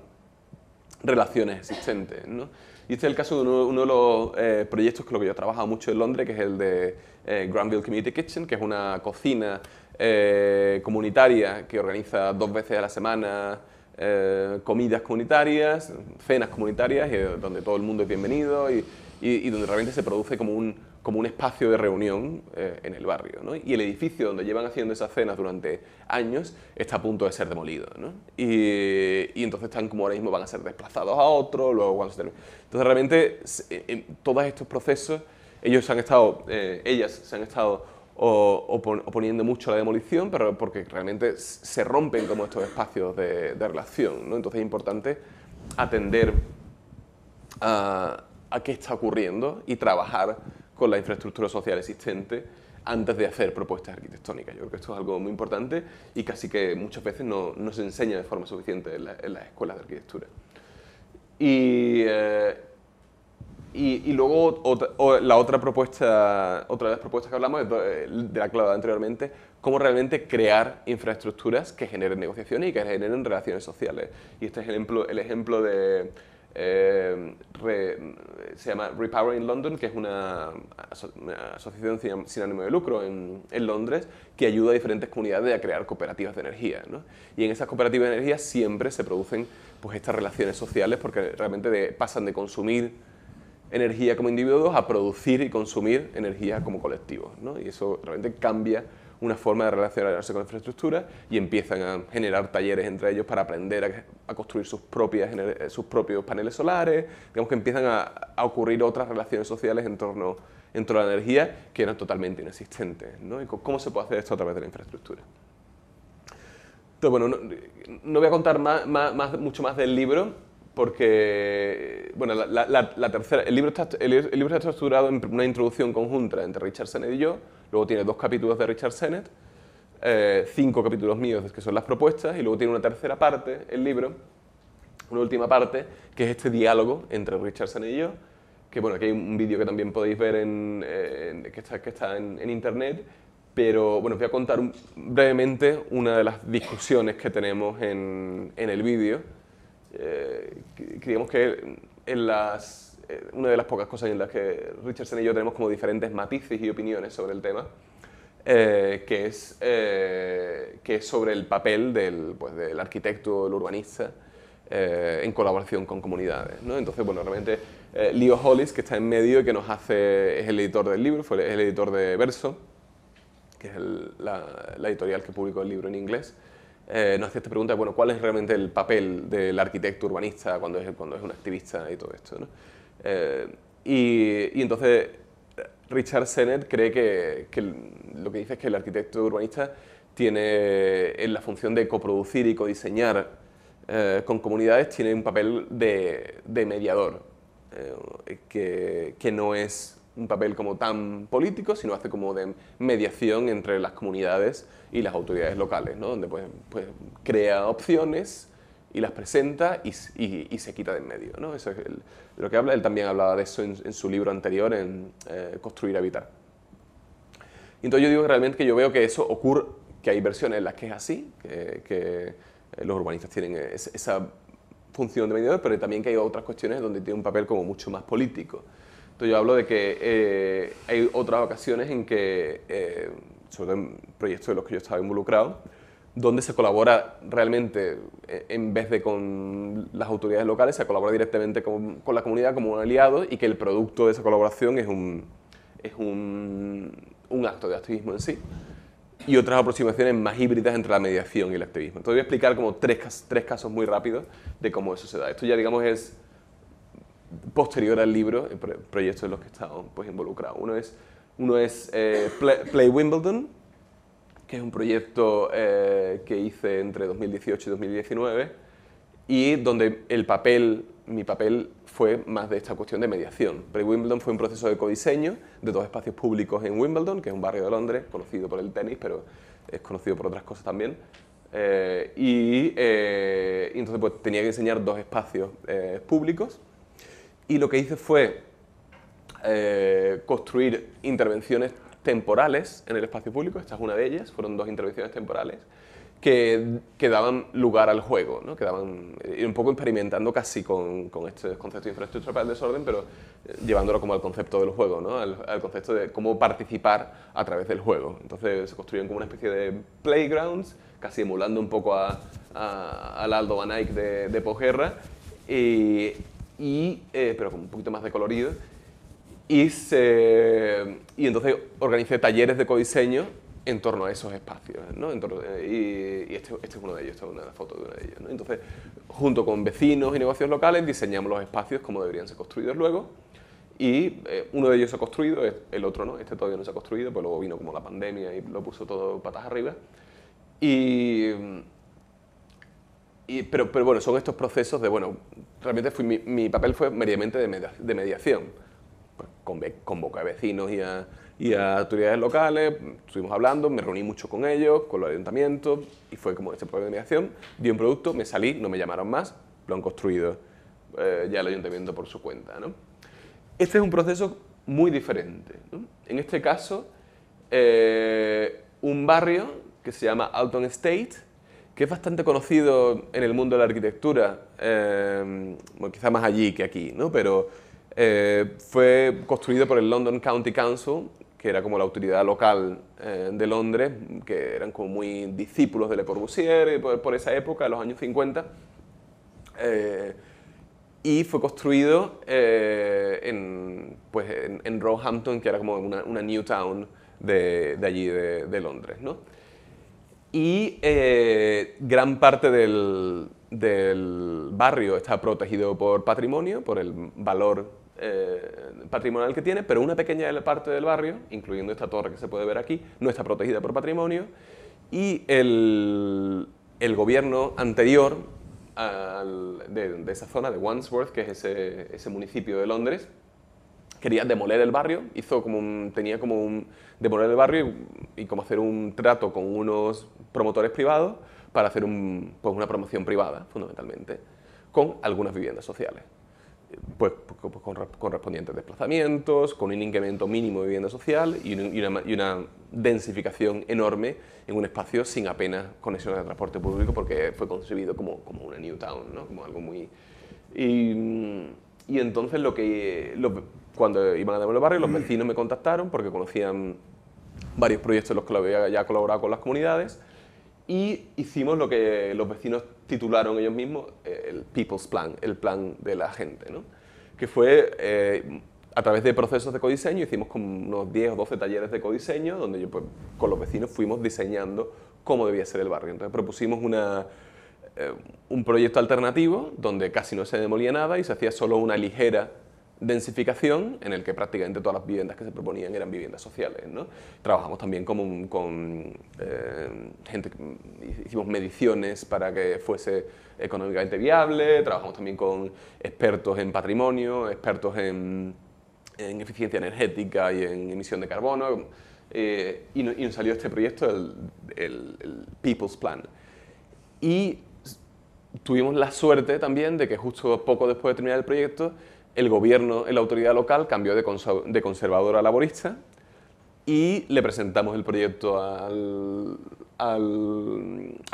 relaciones existentes. ¿no? Y este es el caso de uno, de los eh, proyectos con los que yo he trabajado mucho en Londres, que es el de eh, Granville Community Kitchen, que es una cocina eh, comunitaria que organiza dos veces a la semana comidas comunitarias, cenas comunitarias, donde todo el mundo es bienvenido y, y donde realmente se produce como un, como un espacio de reunión eh, en el barrio. ¿no? Y el edificio donde llevan haciendo esas cenas durante años está a punto de ser demolido. ¿no? Y, y, entonces están como ahora mismo van a ser desplazados a otro, luego cuando se Entonces realmente en todos estos procesos ellos han estado, eh, ellas se han estado oponiendo mucho a la demolición, pero porque realmente se rompen como estos espacios de, de relación. ¿no? Entonces es importante atender a, a qué está ocurriendo y trabajar con la infraestructura social existente antes de hacer propuestas arquitectónicas. Yo creo que esto es algo muy importante y casi que muchas veces no, se enseña de forma suficiente en, las escuelas de arquitectura. Y, eh, y, luego la otra propuesta, otra de las propuestas que hablamos de, de la clave anteriormente, cómo realmente crear infraestructuras que generen negociaciones y que generen relaciones sociales. Y este es el ejemplo, el ejemplo de eh, se llama Repowering London, que es una, asociación sin, ánimo de lucro en, Londres que ayuda a diferentes comunidades a crear cooperativas de energía. Y en esas cooperativas de energía siempre se producen pues, estas relaciones sociales porque realmente pasan de consumir energía como individuos a producir y consumir energía como colectivos. Y eso realmente cambia una forma de relacionarse con la infraestructura y empiezan a generar talleres entre ellos para aprender a, construir sus, propias, sus propios paneles solares, digamos que empiezan a, ocurrir otras relaciones sociales en torno, en torno a la energía que eran totalmente inexistentes. ¿no? ¿Y cómo se puede hacer esto a través de la infraestructura? Entonces, bueno, no, voy a contar más, mucho más del libro, porque bueno, la, tercera, el libro, está, el, libro está estructurado en una introducción conjunta entre Richard Sennett y yo, luego tiene dos capítulos de Richard Sennett, eh, cinco capítulos míos que son las propuestas, y luego tiene una tercera parte, el libro, una última parte, que es este diálogo entre Richard Sennett y yo, que bueno, aquí hay un vídeo que también podéis ver en, que está, que está en, internet, pero bueno, os voy a contar brevemente una de las discusiones que tenemos en, en el vídeo. Eh, creemos que en las eh, una de las pocas cosas en las que Richardson y yo tenemos como diferentes matices y opiniones sobre el tema, eh, que, es, eh, que es sobre el papel del, pues, del arquitecto, del urbanista, en colaboración con comunidades. ¿no? Entonces, bueno, realmente Leo Hollis, que está en medio y que nos hace, es el editor del libro, fue el, editor de Verso, que es la, la, editorial que publicó el libro en inglés, nos hace esta pregunta, bueno, ¿cuál es realmente el papel del arquitecto urbanista cuando es, cuando es un activista y todo esto? ¿no? Eh, y, entonces Richard Sennett cree que, lo que dice es que el arquitecto urbanista tiene en la función de coproducir y codiseñar eh, con comunidades, tiene un papel de, mediador, eh, que, que, no es un papel como tan político, sino hace como de mediación entre las comunidades y las autoridades locales, ¿no? donde pues, pues crea opciones y las presenta y, se quita de en medio. ¿no? Eso es de lo que habla. Él también hablaba de eso en, su libro anterior, en eh, Construir Habitar. Y entonces yo digo realmente que yo veo que eso ocurre, que hay versiones en las que es así, que, eh, los urbanistas tienen esa función de mediador, pero también que hay otras cuestiones donde tiene un papel como mucho más político. Entonces yo hablo de que eh, hay otras ocasiones en que, sobre todo en proyectos de los que yo estaba involucrado, donde se colabora realmente, eh, en vez de con las autoridades locales, se colabora directamente con, la comunidad como un aliado y que el producto de esa colaboración es un, es un, un acto de activismo en sí. Y otras aproximaciones más híbridas entre la mediación y el activismo. Entonces voy a explicar como tres, tres casos muy rápidos de cómo eso se da. Esto ya digamos es posterior al libro, el proyectos en los que estamos pues, involucrados. Uno es, uno es eh, Play Wimbledon, que es un proyecto eh, que hice entre 2018 y 2019 y donde el papel, mi papel fue más de esta cuestión de mediación. Pre-Wimbledon fue un proceso de codiseño de dos espacios públicos en Wimbledon, que es un barrio de Londres, conocido por el tenis, pero es conocido por otras cosas también. Eh, eh, y, entonces pues, tenía que diseñar dos espacios públicos y lo que hice fue construir intervenciones temporales en el espacio público, esta es una de ellas, fueron dos intervenciones temporales, que, daban lugar al juego, ¿no? que daban, eh, un poco experimentando casi con, este concepto de infraestructura para el desorden, pero eh, llevándolo como al concepto del juego, ¿no? al, concepto de cómo participar a través del juego. Entonces se construyen como una especie de playgrounds, casi emulando un poco a, al Aldo Van Eyck de, de y eh, pero con un poquito más de colorido, y, y entonces organicé talleres de codiseño en torno a esos espacios. ¿no? y, este, este, es uno de ellos, esta es una foto de uno de ellos. Entonces, junto con vecinos y negocios locales, diseñamos los espacios como deberían ser construidos luego. Y eh, uno de ellos se ha construido, el otro no, este todavía no se ha construido, pues luego vino como la pandemia y lo puso todo patas arriba. Y, y, pero, pero bueno, son estos procesos de, bueno, realmente fui, mi, mi papel fue meramente de, de mediación convoqué a vecinos y a, y a, autoridades locales, estuvimos hablando, me reuní mucho con ellos, con los ayuntamientos, y fue como este problema de mediación, di un producto, me salí, no me llamaron más, lo han construido eh, ya el ayuntamiento por su cuenta. ¿no? Este es un proceso muy diferente. En este caso, eh, un barrio que se llama Alton State, que es bastante conocido en el mundo de la arquitectura, eh, bueno, quizá más allí que aquí, ¿no? pero eh, fue construido por el London County Council, que era como la autoridad local eh, de Londres, que eran como muy discípulos de Le Corbusier por, por esa época, de los años 50 y fue construido eh, en, pues en, Roehampton, que era como una, una new town de, de allí, de, de, Londres. ¿no? Y eh, gran parte del, del, barrio está protegido por patrimonio, por el valor eh, patrimonial que tiene, pero una pequeña parte del barrio, incluyendo esta torre que se puede ver aquí, no está protegida por patrimonio. Y el, gobierno anterior de, esa zona, de Wandsworth, que es ese, municipio de Londres, quería demoler el barrio, hizo como tenía como un demoler el barrio y, como hacer un trato con unos promotores privados para hacer pues una promoción privada, fundamentalmente, con algunas viviendas sociales pues, pues con correspondientes desplazamientos, con un incremento mínimo de vivienda social y una, densificación enorme en un espacio sin apenas conexiones de transporte público porque fue concebido como, como una new town, ¿no? como algo muy... Y, y entonces lo que, cuando iban a demoler barrio, los vecinos me contactaron porque conocían varios proyectos en los que había ya colaborado con las comunidades y hicimos lo que los vecinos titularon ellos mismos eh, el People's Plan, el plan de la gente, que fue eh, a través de procesos de codiseño, hicimos como unos 10 o 12 talleres de codiseño, donde yo pues, con los vecinos fuimos diseñando cómo debía ser el barrio. Entonces propusimos una, eh, un proyecto alternativo donde casi no se demolía nada y se hacía solo una ligera densificación en el que prácticamente todas las viviendas que se proponían eran viviendas sociales. ¿no? Trabajamos también con, eh, gente, hicimos mediciones para que fuese económicamente viable, trabajamos también con expertos en patrimonio, expertos en, en eficiencia energética y en emisión de carbono, eh, y, nos salió este proyecto, el, el People's Plan. Y tuvimos la suerte también de que justo poco después de terminar el proyecto, el gobierno, la autoridad local cambió de, de conservador a laborista y le presentamos el proyecto al,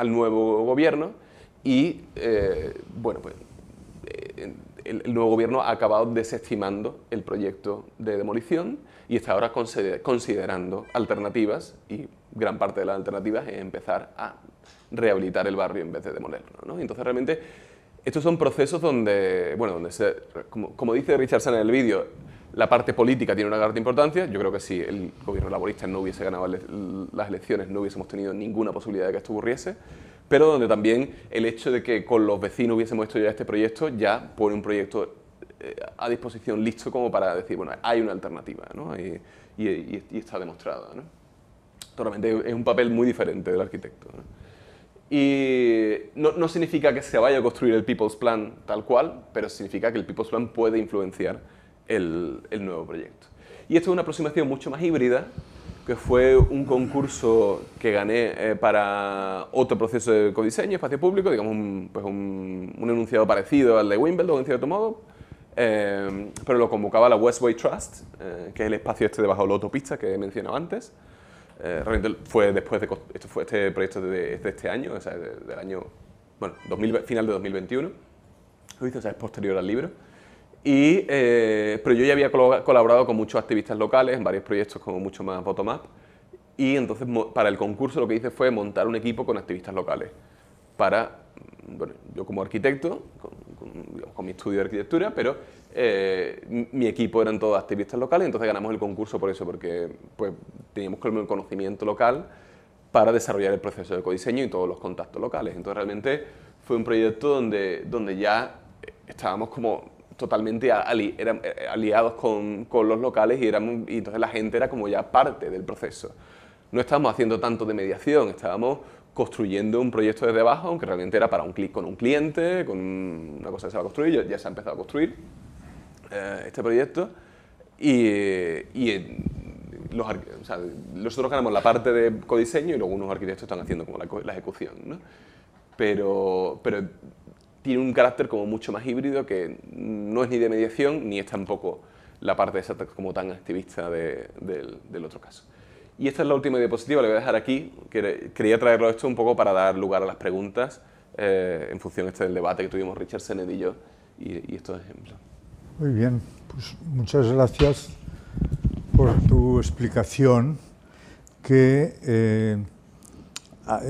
nuevo gobierno y, eh, bueno, pues eh, el, nuevo gobierno ha acabado desestimando el proyecto de demolición y está ahora considerando alternativas y gran parte de las alternativas es empezar a rehabilitar el barrio en vez de demolerlo. ¿no? Entonces realmente estos son procesos donde, bueno, donde se, como, dice Richardson en el vídeo, la parte política tiene una gran importancia. Yo creo que si el gobierno laborista no hubiese ganado las elecciones, no hubiésemos tenido ninguna posibilidad de que esto ocurriese. Pero donde también el hecho de que con los vecinos hubiésemos hecho ya este proyecto, ya pone un proyecto eh, a disposición listo como para decir, bueno, hay una alternativa, ¿no? y, está demostrada. ¿no? Realmente es un papel muy diferente del arquitecto. ¿no? Y no, significa que se vaya a construir el People's Plan tal cual, pero significa que el People's Plan puede influenciar el, nuevo proyecto. Y esto es una aproximación mucho más híbrida, que fue un concurso que gané eh, para otro proceso de codiseño, espacio público, digamos un, pues un, enunciado parecido al de Wimbledon, en cierto modo, eh, pero lo convocaba la Westway Trust, eh, que es el espacio este debajo de la autopista que he mencionado antes, eh, realmente fue después de esto fue este proyecto de, este año, o sea, del año, bueno, final de 2021, lo hice, o sea, es posterior al libro. Y, eh, pero yo ya había colaborado con muchos activistas locales en varios proyectos como mucho más bottom-up. Y entonces para el concurso lo que hice fue montar un equipo con activistas locales. Para, bueno, yo como arquitecto, con mi estudio de arquitectura, pero eh, mi equipo eran todos activistas locales, entonces ganamos el concurso por eso, porque pues, teníamos el conocimiento local para desarrollar el proceso de codiseño y todos los contactos locales. Entonces realmente fue un proyecto donde, donde ya estábamos como totalmente eh, aliados con, con, los locales y, éramos, y entonces la gente era como ya parte del proceso. No estábamos haciendo tanto de mediación, estábamos construyendo un proyecto desde abajo, aunque realmente era para un clic con un cliente, con una cosa que se va a construir, ya se ha empezado a construir. Eh, este proyecto y, los, nosotros ganamos la parte de codiseño y luego unos arquitectos están haciendo como la, ejecución. ¿no? Pero, pero tiene un carácter como mucho más híbrido que no es ni de mediación ni es tampoco la parte esa como tan activista del, del, otro caso. Y esta es la última diapositiva, la voy a dejar aquí. Quería traerlo esto un poco para dar lugar a las preguntas eh, en función este del debate que tuvimos Richard Sennett y yo y, y estos ejemplos. Muy bien, pues muchas gracias por tu explicación que eh,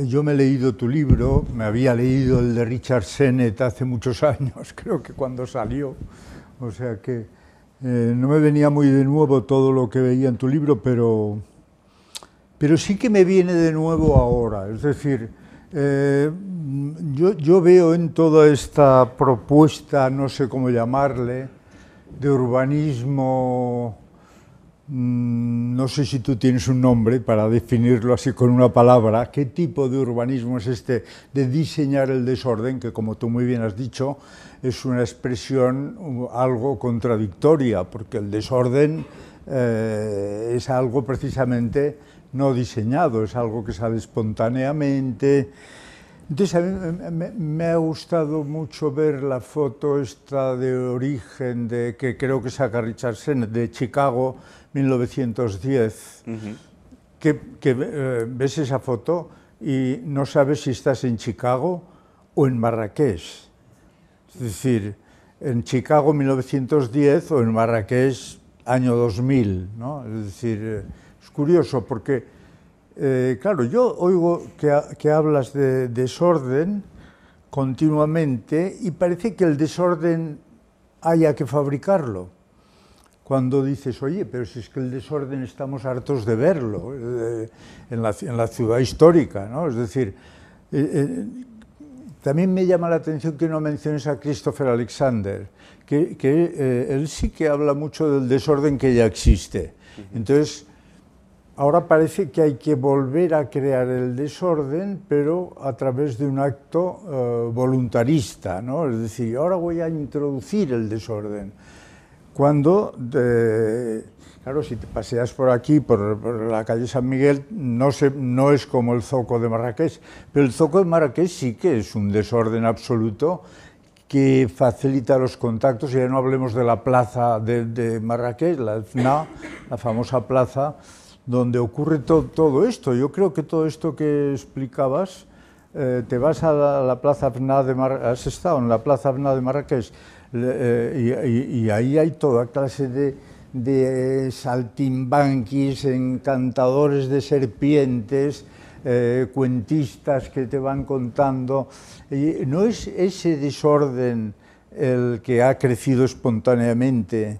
yo me he leído tu libro, me había leído el de Richard Sennett hace muchos años, creo que cuando salió, o sea que eh, no me venía muy de nuevo todo lo que veía en tu libro, pero pero sí que me viene de nuevo ahora. Es decir, eh, yo, veo en toda esta propuesta, no sé cómo llamarle, de urbanismo, mm, no sé si tú tienes un nombre para definirlo así con una palabra, qué tipo de urbanismo es este de diseñar el desorden, que como tú muy bien has dicho, es una expresión uh, algo contradictoria, porque el desorden eh, es algo precisamente no diseñado, es algo que sale espontáneamente. Entonces a mí me, ha gustado mucho ver la foto esta de origen de, que creo que saca Richard Sennett de Chicago 1910, que, eh, ves esa foto y no sabes si estás en Chicago o en Marrakech. Es decir, en Chicago 1910 o en Marrakech año 2000, ¿no? Es decir, eh, es curioso porque, eh, claro, yo oigo que, hablas de desorden continuamente y parece que el desorden haya que fabricarlo. Cuando dices, oye, pero si es que el desorden estamos hartos de verlo eh, en, la, ciudad histórica, ¿no? Es decir, eh, también me llama la atención que no menciones a Christopher Alexander, que, que él sí que habla mucho del desorden que ya existe. Entonces, Ahora parece que hay que volver a crear el desorden, pero a través de un acto eh, voluntarista, ¿no? Es decir, ahora voy a introducir el desorden. Cuando, claro, si te paseas por aquí, por, la calle San Miguel, no, no es como el zoco de Marrakech, pero el zoco de Marrakech sí que es un desorden absoluto que facilita los contactos, y ya no hablemos de la plaza de, de Marrakech, la FNA, la famosa plaza, donde ocurre todo esto. Yo creo que todo esto que explicabas, eh, te vas a la, Plaza Abna de Marrakech, has estado en la Plaza Abna de Marrakech, eh, y, ahí hay toda clase de, de saltimbanquis, encantadores de serpientes, eh, cuentistas que te van contando. Y no es ese desorden el que ha crecido espontáneamente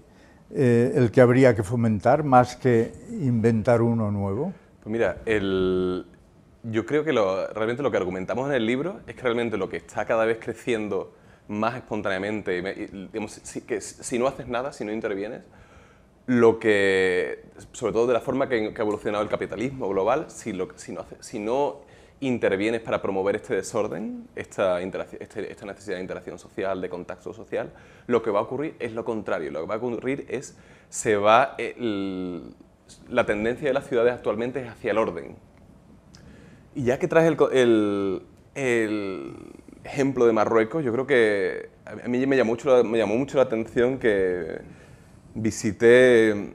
eh, el que habría que fomentar más que inventar uno nuevo? Pues mira, yo creo que realmente lo que argumentamos en el libro es que realmente lo que está cada vez creciendo más espontáneamente, que si no haces nada, si no intervienes, lo que, sobre todo de la forma que, ha evolucionado el capitalismo global, si, si, si no intervienes para promover este desorden, esta, este, esta necesidad de interacción social, de contacto social, lo que va a ocurrir es lo contrario. Lo que va a ocurrir es, se va, la tendencia de las ciudades actualmente es hacia el orden. Y ya que traes el, ejemplo de Marruecos, yo creo que a mí me llamó me llamó mucho la atención que visité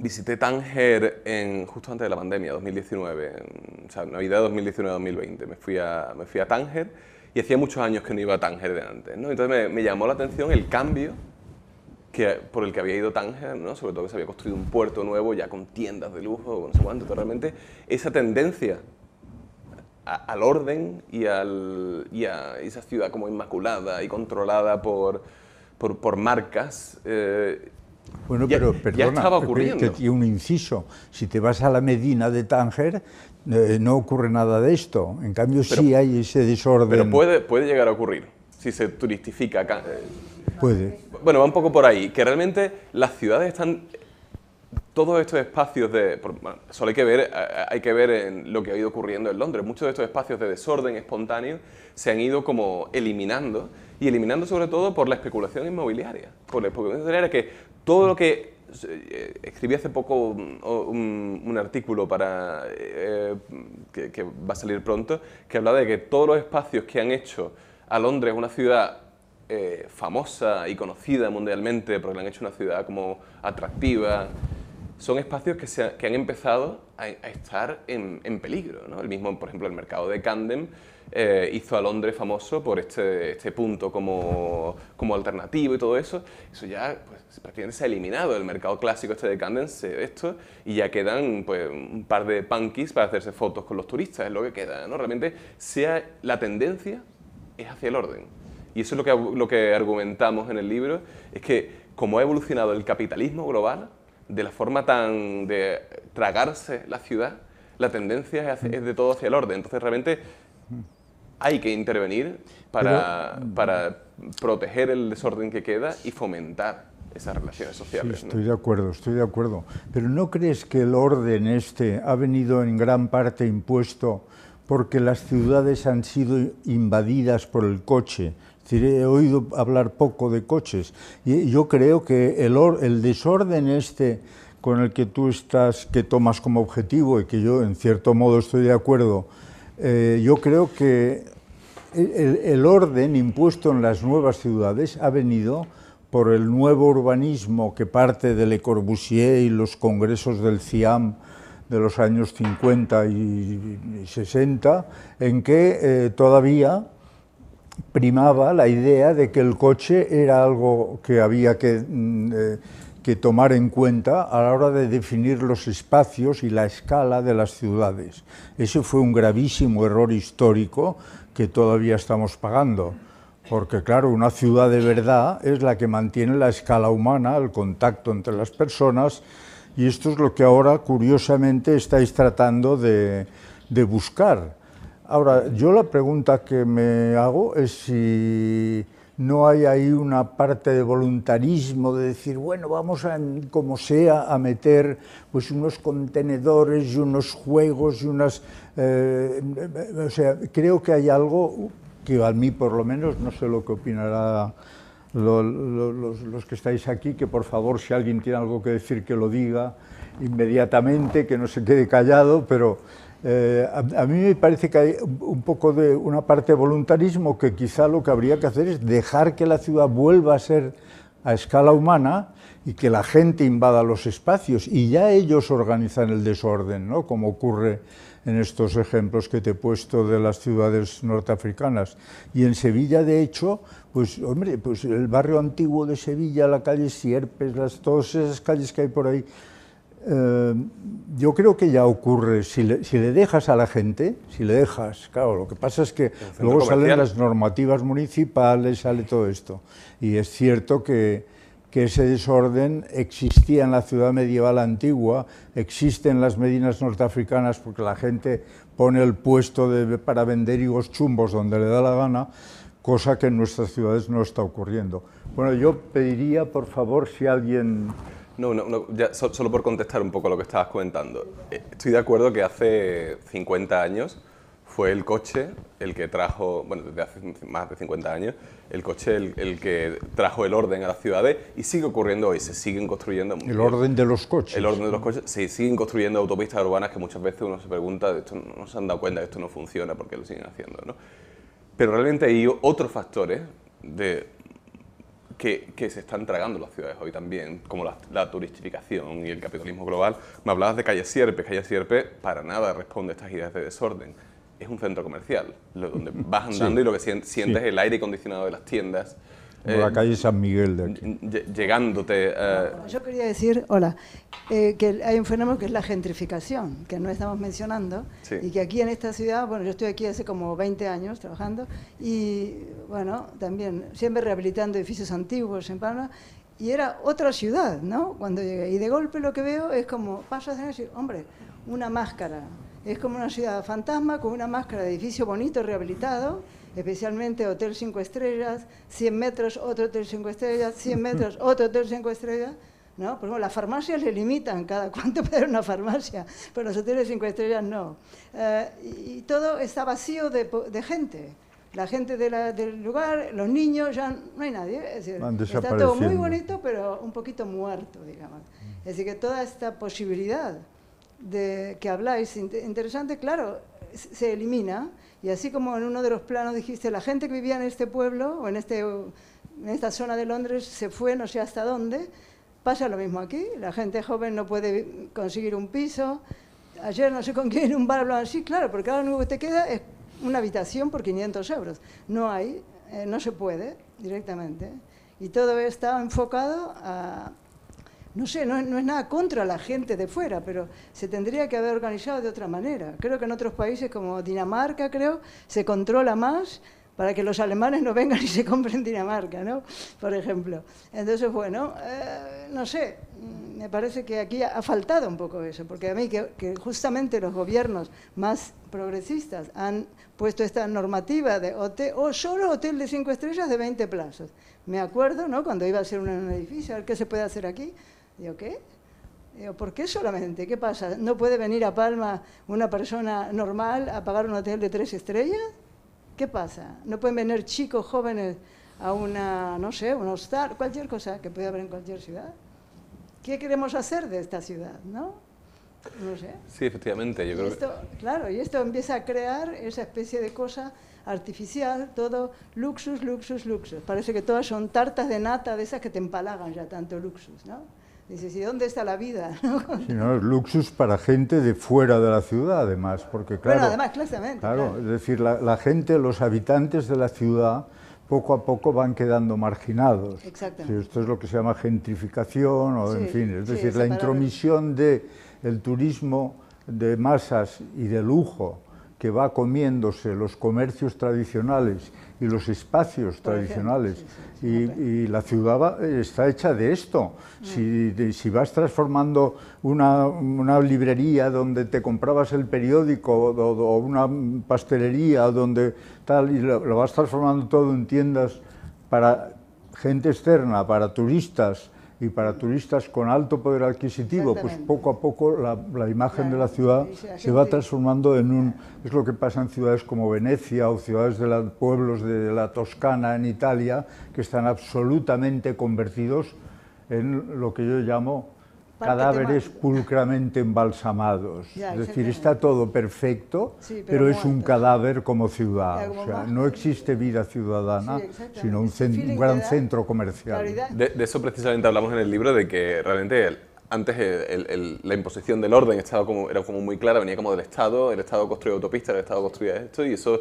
visité Tánger en, justo antes de la pandemia, 2019, o sea, Navidad 2019-2020. Me, fui a, me fui a Tánger y hacía muchos años que no iba a Tánger de antes. ¿no? Entonces me, me, llamó la atención el cambio que, por el que había ido Tánger, ¿no? sobre todo que se había construido un puerto nuevo ya con tiendas de lujo, no sé cuánto, pero realmente esa tendencia al orden y, al, y, a esa ciudad como inmaculada y controlada por, por, por marcas, eh, bueno, pero perdona, estaba ocurriendo. Que, un inciso. Si te vas a la Medina de Tánger, eh, no ocurre nada de esto. En cambio, sí hay ese desorden. Pero puede, puede llegar a ocurrir si se turistifica. Eh, puede. Bueno, va un poco por ahí. Que realmente las ciudades están. Todos estos espacios de. Bueno, solo hay que, ver, hay que ver en lo que ha ido ocurriendo en Londres. Muchos de estos espacios de desorden espontáneo se han ido como eliminando y eliminando sobre todo por la especulación inmobiliaria. Por la especulación inmobiliaria que todo lo que eh, escribí hace poco un, artículo para eh, que, va a salir pronto que habla de que todos los espacios que han hecho a Londres una ciudad eh, famosa y conocida mundialmente porque la han hecho una ciudad como atractiva son espacios que, se que han empezado a, estar en, en peligro. ¿no? El mismo, por ejemplo, el mercado de Camden eh, hizo a Londres famoso por este, este punto como, como, alternativo y todo eso. Eso ya pues, prácticamente se ha eliminado el mercado clásico este de Camden, esto, y ya quedan pues, un par de punkies para hacerse fotos con los turistas, es lo que queda. ¿no? Realmente sea la tendencia es hacia el orden. Y eso es lo que, lo que argumentamos en el libro, es que como ha evolucionado el capitalismo global, de la forma tan de tragarse la ciudad, la tendencia es, es de todo hacia el orden. Entonces realmente hay que intervenir para, para, proteger el desorden que queda y fomentar esas relaciones sociales. estoy de acuerdo, estoy de acuerdo. Pero ¿no crees que el orden este ha venido en gran parte impuesto porque las ciudades han sido invadidas por el coche? he oído hablar poco de coches. Y yo creo que el, el desorden este con el que tú estás, que tomas como objetivo y que yo en cierto modo estoy de acuerdo, eh, yo creo que el, orden impuesto en las nuevas ciudades ha venido por el nuevo urbanismo que parte de Le Corbusier y los congresos del CIAM de los años 50 y 60, en que eh, todavía primaba la idea de que el coche era algo que había que mm, eh, que tomar en cuenta a la hora de definir los espacios y la escala de las ciudades. Ese fue un gravísimo error histórico que todavía estamos pagando, porque claro, una ciudad de verdad es la que mantiene la escala humana, el contacto entre las personas, y esto es lo que ahora, curiosamente, estáis tratando de, de buscar. Ahora, yo la pregunta que me hago es si no hay ahí una parte de voluntarismo de decir, bueno, vamos a, como sea a meter pues unos contenedores y unos juegos y unas... Eh, o sea, creo que hay algo que a mí por lo menos, no sé lo que opinará los, los, que estáis aquí, que por favor si alguien tiene algo que decir que lo diga inmediatamente, que no se quede callado, pero eh, a, mí me parece que hay un poco de una parte de voluntarismo que quizá lo que habría que hacer es dejar que la ciudad vuelva a ser a escala humana y que la gente invada los espacios y ya ellos organizan el desorden, ¿no? como ocurre en estos ejemplos que te he puesto de las ciudades norteafricanas. Y en Sevilla, de hecho, pues hombre, pues el barrio antiguo de Sevilla, la calle Sierpes, las, todas esas calles que hay por ahí, eh, yo creo que ya ocurre, si le, si le, dejas a la gente, si le dejas, claro, lo que pasa es que luego salen las normativas municipales, sale todo esto. Y es cierto que, que, ese desorden existía en la ciudad medieval antigua, existe en las medinas norteafricanas porque la gente pone el puesto de, para vender higos chumbos donde le da la gana, cosa que en nuestras ciudades no está ocurriendo. Bueno, yo pediría, por favor, si alguien no, no, no ya, solo por contestar un poco lo que estabas comentando. Eh, estoy de acuerdo que hace 50 años fue el coche el que trajo, bueno, desde hace más de 50 años, el coche el, que trajo el orden a las ciudades y sigue ocurriendo hoy, se siguen construyendo... El orden de los coches. El orden de los coches, se siguen construyendo autopistas urbanas que muchas veces uno se pregunta, esto no se han dado cuenta esto no funciona, porque lo siguen haciendo? ¿no? Pero realmente hay otros factores de que, se están tragando las ciudades hoy también, como la, turistificación y el capitalismo global. Me hablabas de Calle Sierpe. Calle Sierpe para nada responde a estas ideas de desorden. Es un centro comercial, donde vas andando y lo que sientes es el aire acondicionado de las tiendas, por la eh, calle San Miguel de aquí. Llegándote. Eh, yo quería decir, hola, eh, que hay un fenómeno que es la gentrificación, que no estamos mencionando, y que aquí en esta ciudad, bueno, yo estoy aquí hace como 20 años trabajando, y bueno, también siempre rehabilitando edificios antiguos en Palma, y era otra ciudad, ¿no? Cuando llegué, y de golpe lo que veo es como, pasas a decir, hombre, una máscara, es como una ciudad fantasma con una máscara de edificio bonito, rehabilitado, especialmente Hotel 5 Estrellas, 100 metros, otro Hotel 5 Estrellas, 100 metros, otro Hotel 5 Estrellas. ¿no? Por ejemplo, las farmacias le limitan cada cuánto puede una farmacia, pero los hoteles 5 estrellas no. Eh, y todo está vacío de, de gente. La gente de la, del lugar, los niños, ya no hay nadie. Es decir, está todo muy bonito, pero un poquito muerto, digamos. Es decir, que toda esta posibilidad de que habláis interesante, claro, se elimina y así como en uno de los planos dijiste, la gente que vivía en este pueblo o en, este, en esta zona de Londres se fue no sé hasta dónde, Pasa lo mismo aquí, la gente joven no puede conseguir un piso. Ayer no sé con quién un bar hablaban así, claro, porque ahora lo único que te queda es una habitación por 500 euros. No hay, eh, no se puede directamente. Y todo está enfocado a, no sé, no, es nada contra la gente de fuera, pero se tendría que haber organizado de otra manera. Creo que en otros países como Dinamarca, creo, se controla más para que los alemanes no vengan y se compren Dinamarca, ¿no? Por ejemplo. Entonces, bueno, eh, no sé, me parece que aquí ha faltado un poco eso, porque a mí que, justamente los gobiernos más progresistas han puesto esta normativa de hotel, o solo hotel de cinco estrellas de 20 plazos. Me acuerdo, ¿no? Cuando iba a ser un edificio, a ver qué se puede hacer aquí. Digo, ¿qué? Digo, ¿por qué solamente? ¿Qué pasa? ¿No puede venir a Palma una persona normal a pagar un hotel de tres estrellas? ¿Qué pasa? ¿No pueden venir chicos jóvenes a una, no sé, un hostal, cualquier cosa que pueda haber en cualquier ciudad? ¿Qué queremos hacer de esta ciudad, no? No sé. Sí, efectivamente, yo creo esto, Claro, y esto empieza a crear esa especie de cosa artificial, todo luxus, luxus, luxus. Parece que todas son tartas de nata de esas que te empalagan ya tanto luxus, ¿no? Dices, ¿y dónde está la vida? Si no, es luxus para gente de fuera de la ciudad, además, porque claro... Bueno, además, claramente. Claro, claro. es decir, la, la, gente, los habitantes de la ciudad, poco a poco van quedando marginados. Exactamente. Sí, esto es lo que se llama gentrificación, o Sí, en fin, es sí, decir, la intromisión del el turismo de masas y de lujo que va comiéndose los comercios tradicionales y los espacios Por tradicionales. sí, y, y la ciudad está hecha de esto. Si, si vas transformando una, una librería donde te comprabas el periódico o, o una pastelería donde tal, y lo, lo vas transformando todo en tiendas para gente externa, para turistas y para turistas con alto poder adquisitivo, pues poco a poco la, la imagen de la ciudad la se va transformando en un... Es lo que pasa en ciudades como Venecia o ciudades de los pueblos de la Toscana en Italia, que están absolutamente convertidos en lo que yo llamo cadáveres pulcramente embalsamados. Ya, es decir, está todo perfecto, Sí, pero, pero es un cadáver como ciudad. Ya, como o sea, más- no existe vida ciudadana, Sí, sino un, un gran centro comercial. De, de eso precisamente hablamos en el libro, de que realmente el- antes el- el- el- la imposición del orden estaba como, era como muy clara, venía como del Estado, el Estado construía autopistas, el Estado construía esto, y eso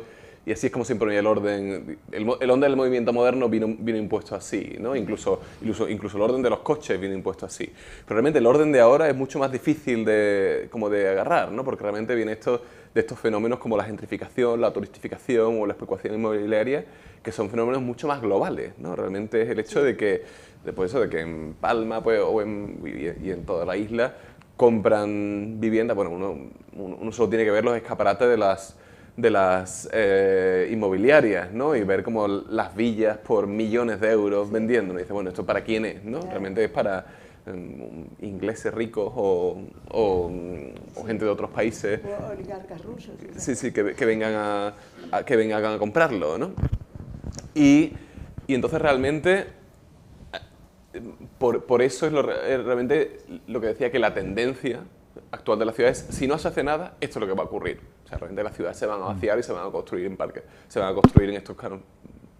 y así es como se imponía el orden. El, el orden del movimiento moderno vino, vino impuesto así, ¿no? incluso, incluso, incluso el orden de los coches vino impuesto así. Pero realmente el orden de ahora es mucho más difícil de, como de agarrar, ¿no? porque realmente viene esto de estos fenómenos como la gentrificación, la turistificación o la especulación inmobiliaria, que son fenómenos mucho más globales. ¿no? Realmente es el hecho de que, de, pues eso, de que en Palma pues, o en, y, en toda la isla compran viviendas, bueno, uno uno solo tiene que ver los escaparates de las, de las eh, inmobiliarias, ¿no? Y ver como las villas por millones de euros vendiendo. Y dice, bueno, ¿esto para quién es? ¿no? Realmente es para em, ingleses ricos o, o, o gente de otros países O oligarcas rusos. sí, sí, que, que vengan a, a- que vengan a comprarlo, ¿no? Y, y entonces realmente, eh, por, por eso es lo, eh, realmente lo que decía que la tendencia actual de la ciudad es, si no se hace nada, esto es lo que va a ocurrir. O sea, realmente las ciudades se van a vaciar y se van a construir en parques, se van a construir en estos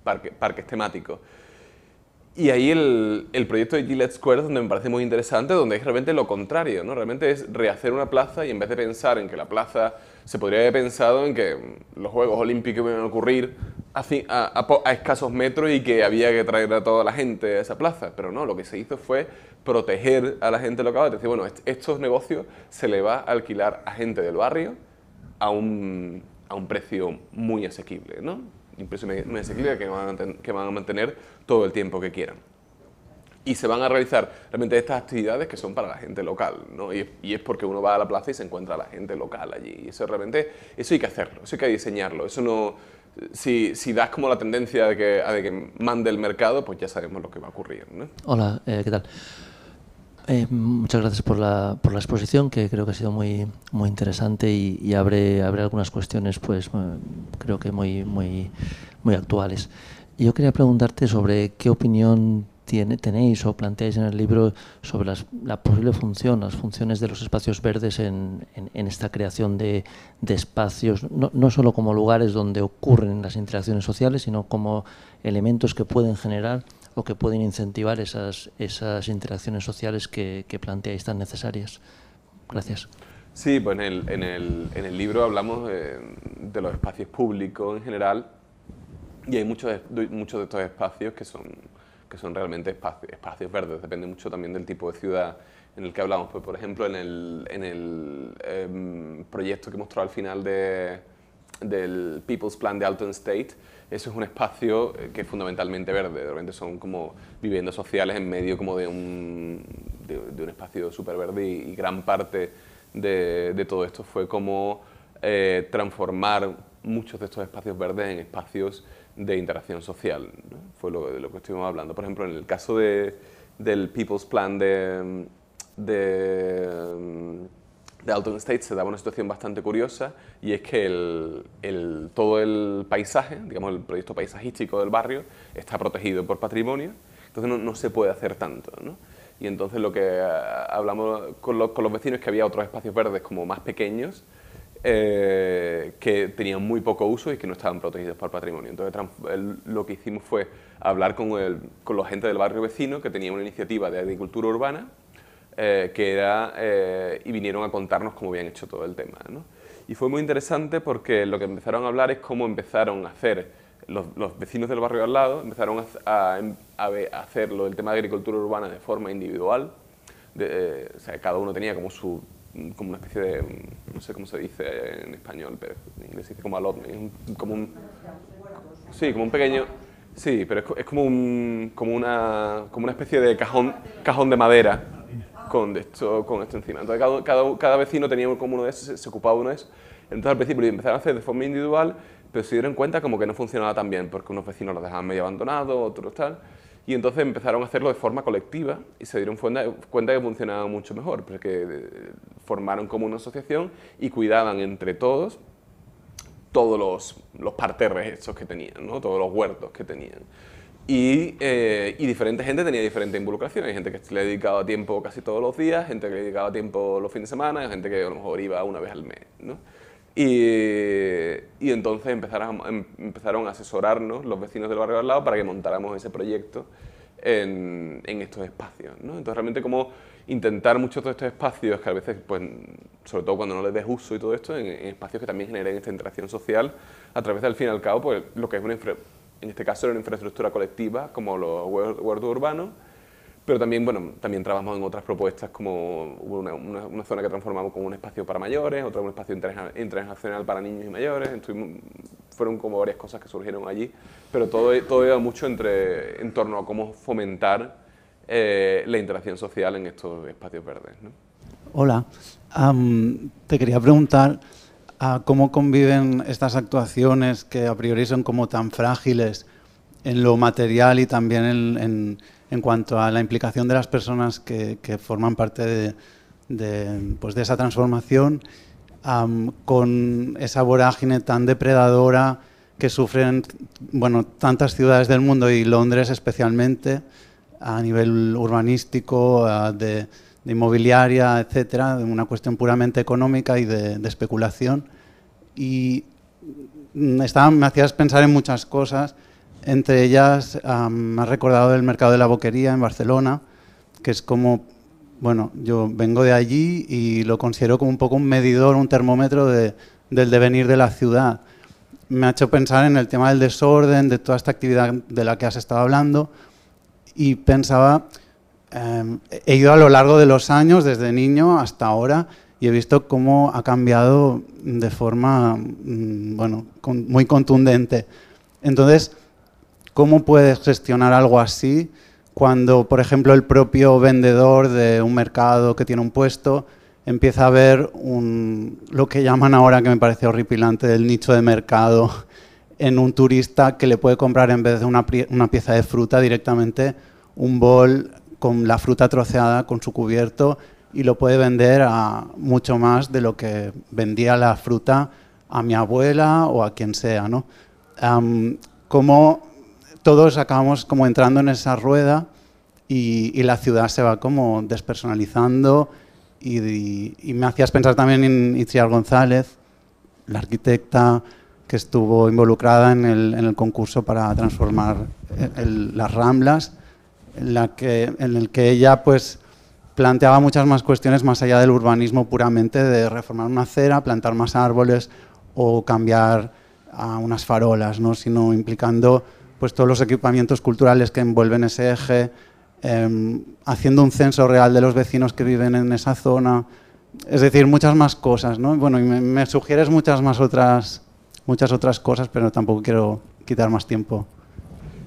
parques, parques temáticos. Y ahí el, el proyecto de Gillette Square es donde me parece muy interesante, donde es realmente lo contrario, ¿no? Realmente es rehacer una plaza y en vez de pensar en que la plaza se podría haber pensado en que mm, los Juegos Olímpicos iban a ocurrir a, a- escasos metros y que había que traer a toda la gente a esa plaza. Pero no, lo que se hizo fue proteger a la gente local, es decir, bueno, est- estos negocios se le va a alquilar a gente del barrio a un, a un precio muy asequible, ¿no? Un precio muy asequible que van, a que van a mantener todo el tiempo que quieran. Y se van a realizar realmente estas actividades que son para la gente local, ¿no? Y, y es porque uno va a la plaza y se encuentra a la gente local allí. Y eso realmente, eso hay que hacerlo, eso hay que diseñarlo. Eso no, si, si das como la tendencia de que, a de que mande el mercado, pues ya sabemos lo que va a ocurrir, ¿no? Hola, eh, ¿qué tal? Eh, muchas gracias por la, por la exposición, que creo que ha sido muy, muy interesante y, y abre, abre algunas cuestiones, pues eh, creo que muy, muy, muy actuales. Yo quería preguntarte sobre qué opinión tenéis o planteáis en el libro sobre las- la posible función, las funciones de los espacios verdes en, esta creación de, de espacios, no, no solo como lugares donde ocurren las interacciones sociales, sino como elementos que pueden generar o que pueden incentivar esas, esas interacciones sociales que, que planteáis tan necesarias. Gracias. Sí, pues en el, en el, en el libro hablamos de, de, los espacios públicos en general y hay muchos, muchos de estos espacios que son, que son realmente espacios, espacios verdes, depende mucho también del tipo de ciudad en el que hablamos. Pues, por ejemplo, en el, en el em, proyecto que mostró al final de, del People's Plan de Alton State, eso es un espacio eh, que es fundamentalmente verde, realmente son como viviendas sociales en medio como de un, de, un espacio súper verde y, gran parte de, de, todo esto fue como eh, transformar muchos de estos espacios verdes en espacios de interacción social. Fue lo, de lo que estuvimos hablando. Por ejemplo, en el caso de, del People's Plan de, de, Alton State se daba una situación bastante curiosa y es que el, el, todo el paisaje, digamos el proyecto paisajístico del barrio, está protegido por patrimonio, entonces no, no se puede hacer tanto. ¿no? Y entonces lo que eh, hablamos con, con los vecinos es que había otros espacios verdes como más pequeños, eh, que tenían muy poco uso y que no estaban protegidos por patrimonio. Entonces lo que hicimos fue hablar con, el, con la gente del barrio vecino que tenía una iniciativa de agricultura urbana eh, que era, eh, y vinieron a contarnos cómo habían hecho todo el tema. ¿no? Y fue muy interesante porque lo que empezaron a hablar es cómo empezaron a hacer los, los vecinos del barrio al lado, empezaron a, a, a hacerlo el tema de agricultura urbana de forma individual, de, o sea, cada uno tenía como su como una especie de, no sé cómo se dice en español, pero en inglés se dice como allotment, como un, sí, como un pequeño, sí, pero es, es, como, un, como, una, como una especie de cajón, cajón de madera con esto, con esto encima. Entonces cada, cada, cada vecino tenía como uno de esos, se, se ocupaba uno de esos. Entonces al principio lo empezaron a hacer de forma individual, pero se dieron cuenta como que no funcionaba tan bien, porque unos vecinos los dejaban medio abandonados, otros tal. Y entonces empezaron a hacerlo de forma colectiva y se dieron cuenta, cuenta que funcionaba mucho mejor, porque eh, formaron como una asociación y cuidaban entre todos todos los, los parterres estos que tenían, ¿no? todos los huertos que tenían. Y, eh, y, diferente gente tenía diferente involucración. Hay gente que le dedicaba tiempo casi todos los días, gente que le dedicaba tiempo los fines de semana, gente que a lo mejor iba una vez al mes. ¿no? Y, y, entonces empezaron, em, empezaron a asesorarnos los vecinos del barrio al lado para que montáramos ese proyecto en, en estos espacios. ¿no? Entonces realmente como intentar muchos de estos espacios que a veces, pues, sobre todo cuando no les des uso y todo esto, en, en espacios que también generen esta interacción social a través del fin y al cabo, pues lo que es una en este caso era una infraestructura colectiva como los huertos urbanos, pero también, bueno, también trabajamos en otras propuestas como una, una, una, zona que transformamos como un espacio para mayores, otra un espacio internacional para niños y mayores, Estuvimos, fueron como varias cosas que surgieron allí, pero todo, todo iba mucho entre, en torno a cómo fomentar eh, la interacción social en estos espacios verdes. ¿no? Hola, um, te quería preguntar uh, cómo conviven estas actuaciones que a priori son como tan frágiles en lo material y también en, en en cuanto a la implicación de las personas que, que forman parte de, de, pues de, esa transformación um, con esa vorágine tan depredadora que sufren bueno, tantas ciudades del mundo y Londres especialmente a nivel urbanístico, uh, de, de, inmobiliaria, etcétera, una cuestión puramente económica y de, de especulación. Y estaba, me hacías pensar en muchas cosas entre ellas, me ha recordado del mercado de la boquería en Barcelona, que es como, bueno, yo vengo de allí y lo considero como un poco un medidor, un termómetro de, del devenir de la ciudad. Me ha hecho pensar en el tema del desorden, de toda esta actividad de la que has estado hablando, y pensaba, eh, he ido a lo largo de los años, desde niño hasta ahora, y he visto cómo ha cambiado de forma, mm, bueno, muy contundente. Entonces, ¿Cómo puedes gestionar algo así cuando, por ejemplo, el propio vendedor de un mercado que tiene un puesto empieza a ver lo que llaman ahora, que me parece horripilante, del nicho de mercado en un turista que le puede comprar en vez de una pieza de fruta directamente un bol con la fruta troceada, con su cubierto, y lo puede vender a mucho más de lo que vendía la fruta a mi abuela o a quien sea. ¿no? ¿Cómo todos acabamos como entrando en esa rueda y, la ciudad se va como despersonalizando y, me hacías pensar también en Itziar González, la arquitecta que estuvo involucrada en el, concurso para transformar las Ramblas en, la que, en el que ella pues planteaba muchas más cuestiones más allá del urbanismo puramente de reformar una acera, plantar más árboles o cambiar a unas farolas, ¿no? sino implicando pues, todos los equipamientos culturales que envuelven ese eje, em, haciendo un censo real de los vecinos que viven en esa zona, es decir, muchas más cosas. ¿no? Bueno, y me, me sugieres muchas más otras, muchas otras cosas, pero tampoco quiero quitar más tiempo.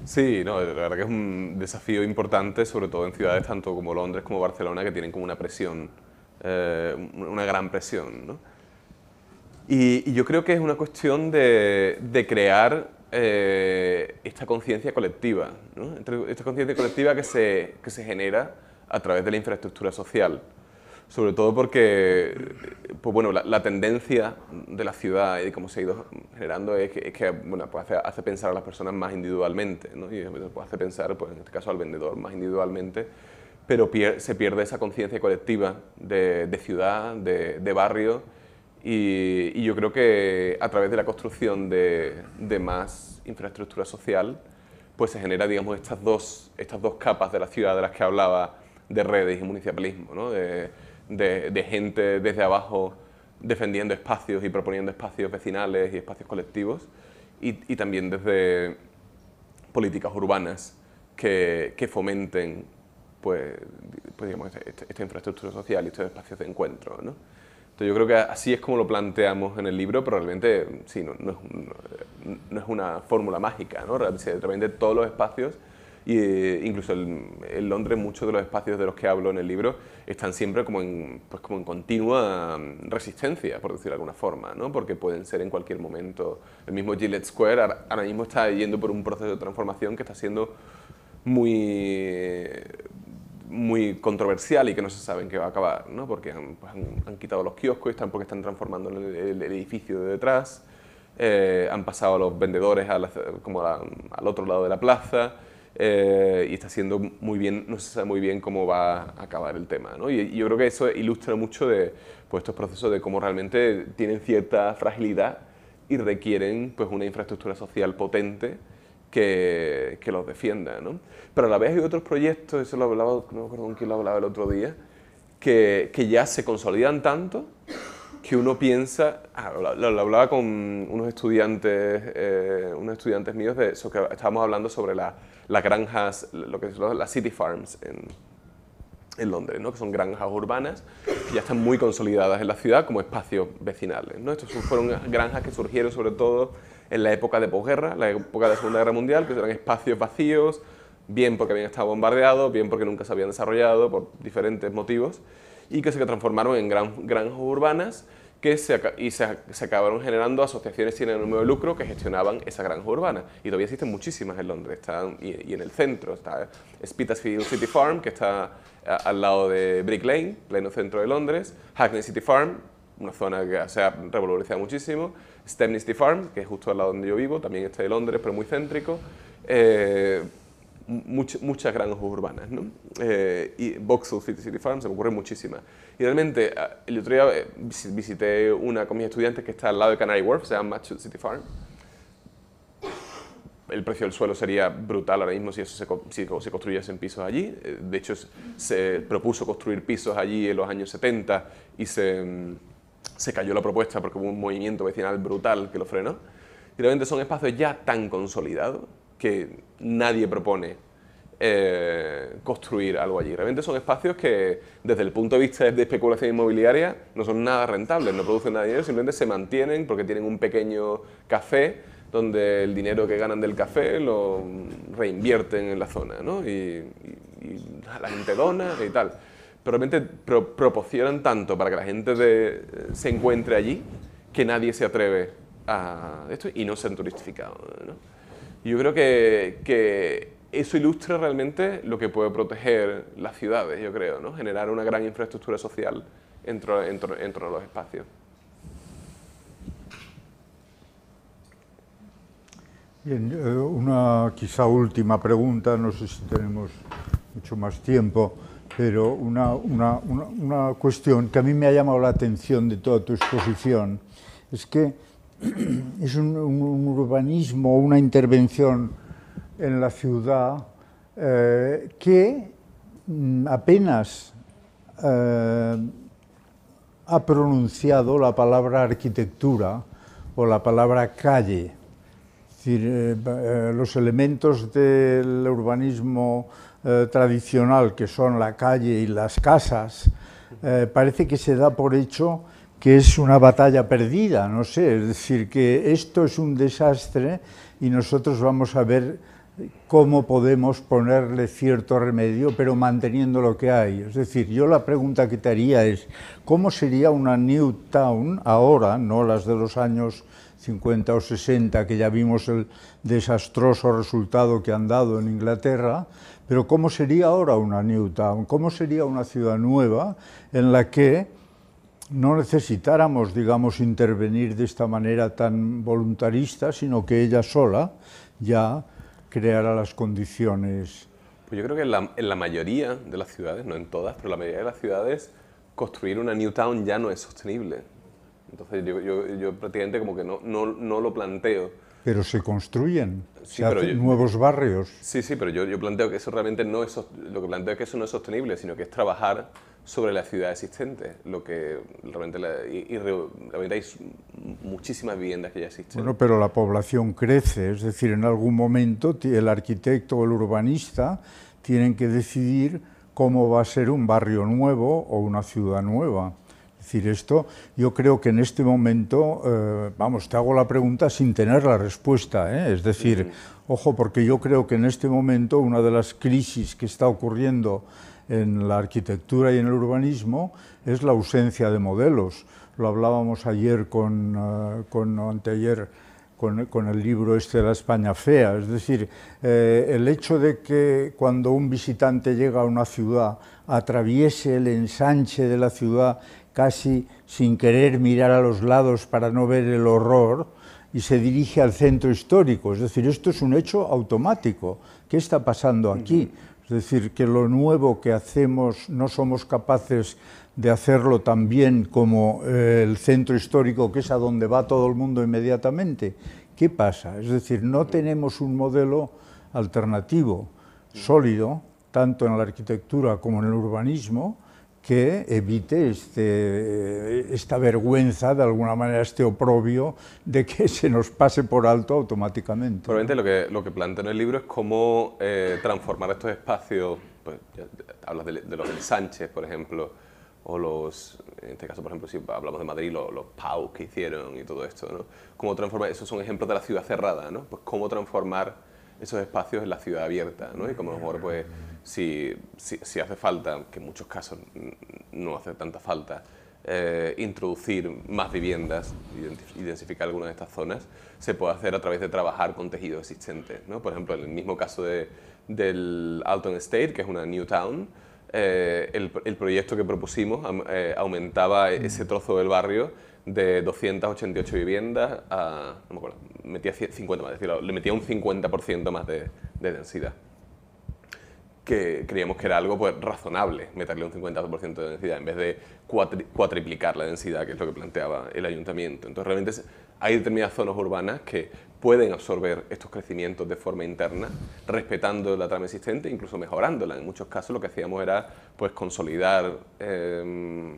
Sí, no, la verdad que es un desafío importante, sobre todo en ciudades tanto como Londres como Barcelona, que tienen como una presión, eh, una gran presión. ¿no? Y, yo creo que es una cuestión de, crear eh, esta conciencia colectiva, ¿no? esta conciencia colectiva que se, que se genera a través de la infraestructura social sobre todo porque pues bueno, la, tendencia de la ciudad y cómo se ha ido generando es que, bueno, pues hace, pensar a las personas más individualmente, ¿no? y pues hace pensar, pues en este caso al vendedor más individualmente, pero se pierde esa conciencia colectiva de, ciudad, de, barrio, y, yo creo que a través de la construcción de, más infraestructura social, pues se genera, digamos, estas dos, estas dos capas de la ciudad de las que hablaba, de redes y municipalismo, ¿no? de, gente desde abajo defendiendo espacios y proponiendo espacios vecinales y espacios colectivos, y, también desde políticas urbanas que, fomenten pues, pues digamos, esta, infraestructura social y estos espacios de encuentro. ¿no? Entonces yo creo que así es como lo planteamos en el libro, pero realmente sí, no, es, no es, una fórmula mágica, ¿no? realmente todos los espacios y eh, incluso en Londres muchos de los espacios de los que hablo en el libro están siempre como en, pues como en continua mm, resistencia, por decirlo de alguna forma, ¿no? porque pueden ser en cualquier momento. El mismo Gillette Square ahora mismo está yendo por un proceso de transformación que está siendo muy, muy controversial y que no se sabe en qué va a acabar, ¿no? porque han, pues quitado los kioscos, porque están transformando el, edificio de detrás, eh, han pasado a los vendedores como al otro lado de la plaza, eh, y está siendo muy bien, no se sabe muy bien cómo va a acabar el tema. ¿no? Y, yo creo que eso ilustra mucho de pues, estos procesos de cómo realmente tienen cierta fragilidad y requieren pues, una infraestructura social potente que, que los defienda. ¿no? Pero a la vez hay otros proyectos, eso lo hablaba, no me acuerdo con quién lo hablaba el otro día, que, que ya se consolidan tanto que uno piensa, ah, lo, hablaba con unos estudiantes, eh, unos estudiantes míos de eso, que estábamos hablando sobre la, las granjas, lo que es las city farms en, en Londres, ¿no? que son granjas urbanas que ya están muy consolidadas en la ciudad como espacios vecinales. ¿no? Estos fueron granjas que surgieron sobre todo en la época de posguerra, la época de la Segunda Guerra Mundial, que eran espacios vacíos, bien porque habían estado bombardeados, bien porque nunca se habían desarrollado por diferentes motivos, y que se transformaron en gran, granjas urbanas que se, y se, acabaron generando asociaciones sin ánimo de lucro que gestionaban esa granja urbana. Y todavía existen muchísimas en Londres, están, y, en el centro está Spitalfields City Farm, que está al lado de Brick Lane, pleno centro de Londres, Hackney City Farm, una zona que se ha revalorizado muchísimo, Stepney City Farm, que es justo al lado donde yo vivo, también está de Londres, pero muy céntrico. Eh, muchas granjas urbanas, ¿no? Eh, y Vauxhall City, Farm se me ocurren muchísimas. Y realmente, ah, el otro día eh, visité una con mis estudiantes que está al lado de Canary Wharf, se llama Matchwood City Farm. El precio del suelo sería brutal ahora mismo si eso se, si se construyesen pisos allí. Eh, de hecho, se propuso construir pisos allí en los años 70 y se, mm, se cayó la propuesta porque hubo un movimiento vecinal brutal que lo frenó. Y realmente son espacios ya tan consolidados que nadie propone eh, construir algo allí. Realmente son espacios que, desde el punto de vista de especulación inmobiliaria, no son nada rentables, no producen nada de dinero, simplemente se mantienen porque tienen un pequeño café donde el dinero que ganan del café lo reinvierten en la zona, ¿no? y, la gente dona y tal. Pero realmente proporcionan tanto para que la gente se encuentre allí que nadie se atreve a esto y no se han turistificado. ¿no? Yo creo que, que, eso ilustra realmente lo que puede proteger las ciudades, yo creo, ¿no? generar una gran infraestructura social entre, entre, entre los espacios. Bien, eh, una quizá última pregunta, no sé si tenemos mucho más tiempo, pero una, una, una cuestión que a mí me ha llamado la atención de toda tu exposición es que es un, urbanismo, una intervención en la ciudad eh, que mm, apenas eh, ha pronunciado la palabra arquitectura o la palabra calle. Es decir, eh, los elementos del urbanismo tradicional, que son la calle y las casas, parece que se da por hecho que es una batalla perdida, no sé, es decir, que esto es un desastre y nosotros vamos a ver cómo podemos ponerle cierto remedio, pero manteniendo lo que hay. Es decir, yo la pregunta que te haría es, ¿cómo sería una New Town ahora, no las de los años 50 o 60, que ya vimos el desastroso resultado que han dado en Inglaterra, pero cómo sería ahora una New Town? ¿Cómo sería una ciudad nueva en la que no necesitáramos, digamos, intervenir de esta manera tan voluntarista, sino que ella sola ya creara las condiciones. Pues yo creo que en la, mayoría de las ciudades, no en todas, pero en la mayoría de las ciudades, construir una New Town ya no es sostenible. Entonces yo, yo, prácticamente como que no, no, no, lo planteo. Pero se construyen, se hacen nuevos barrios. Sí, sí, pero yo, yo planteo que eso realmente no es, lo que planteo es que eso no es sostenible, sino que es trabajar sobre la ciudad existente, lo que realmente, y, realmente hay muchísimas viviendas que ya existen. Bueno, pero la población crece, es decir, en algún momento el arquitecto o el urbanista tienen que decidir cómo va a ser un barrio nuevo o una ciudad nueva. Es decir, esto yo creo que en este momento, eh, vamos, te hago la pregunta sin tener la respuesta, ¿eh? es decir, ojo, porque yo creo que en este momento una de las crisis que está ocurriendo en la arquitectura y en el urbanismo es la ausencia de modelos. Lo hablábamos ayer con, uh, con anteayer con, el libro este de la España fea. Es decir, eh, el hecho de que cuando un visitante llega a una ciudad atraviese el ensanche de la ciudad casi sin querer mirar a los lados para no ver el horror y se dirige al centro histórico. Es decir, esto es un hecho automático. ¿Qué está pasando aquí? Es decir, que lo nuevo que hacemos no somos capaces de hacerlo tan bien como eh, el centro histórico, que es a donde va todo el mundo inmediatamente. ¿Qué pasa? Es decir, no tenemos un modelo alternativo, sólido, tanto en la arquitectura como en el urbanismo, que evite este, esta vergüenza, de alguna manera, este oprobio de que se nos pase por alto automáticamente. Probablemente lo que, lo que planteo en el libro es cómo eh, transformar estos espacios, pues, hablas de, los del Sánchez, por ejemplo, o los, en este caso, por ejemplo, si hablamos de Madrid, los, los PAU que hicieron y todo esto, ¿no? Cómo transformar, esos son ejemplos de la ciudad cerrada, ¿no? Pues cómo transformar esos espacios en la ciudad abierta, ¿no? Y lo mejor, pues si, si, hace falta, que en muchos casos no hace tanta falta, eh, introducir más viviendas, identificar algunas de estas zonas, se puede hacer a través de trabajar con tejido existente. ¿no? Por ejemplo, en el mismo caso de, del Alton Estate, que es una New Town, eh, el, el, proyecto que propusimos eh, aumentaba ese trozo del barrio de 288 viviendas a, no me acuerdo, metía 50 más, decir, le metía un 50% más de, de densidad que creíamos que era algo pues, razonable meterle un 50% de densidad en vez de cuatriplicar la densidad, que es lo que planteaba el ayuntamiento. Entonces, realmente hay determinadas zonas urbanas que pueden absorber estos crecimientos de forma interna, respetando la trama existente, incluso mejorándola. En muchos casos lo que hacíamos era pues, consolidar em,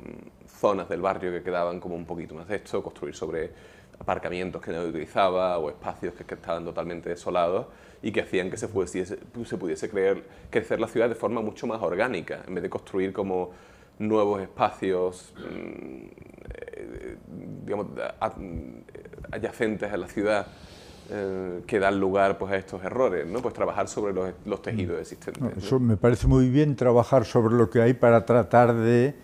zonas del barrio que quedaban como un poquito más de esto, construir sobre aparcamientos que no utilizaba o espacios que, estaban totalmente desolados y que hacían que se, pudiese, se pudiese creer, crecer la ciudad de forma mucho más orgánica, en vez de construir como nuevos espacios mm, eh, digamos, adyacentes a la ciudad eh, que dan lugar pues, a estos errores, ¿no? pues trabajar sobre los, los tejidos existentes. eso me parece muy bien trabajar sobre lo que hay para tratar de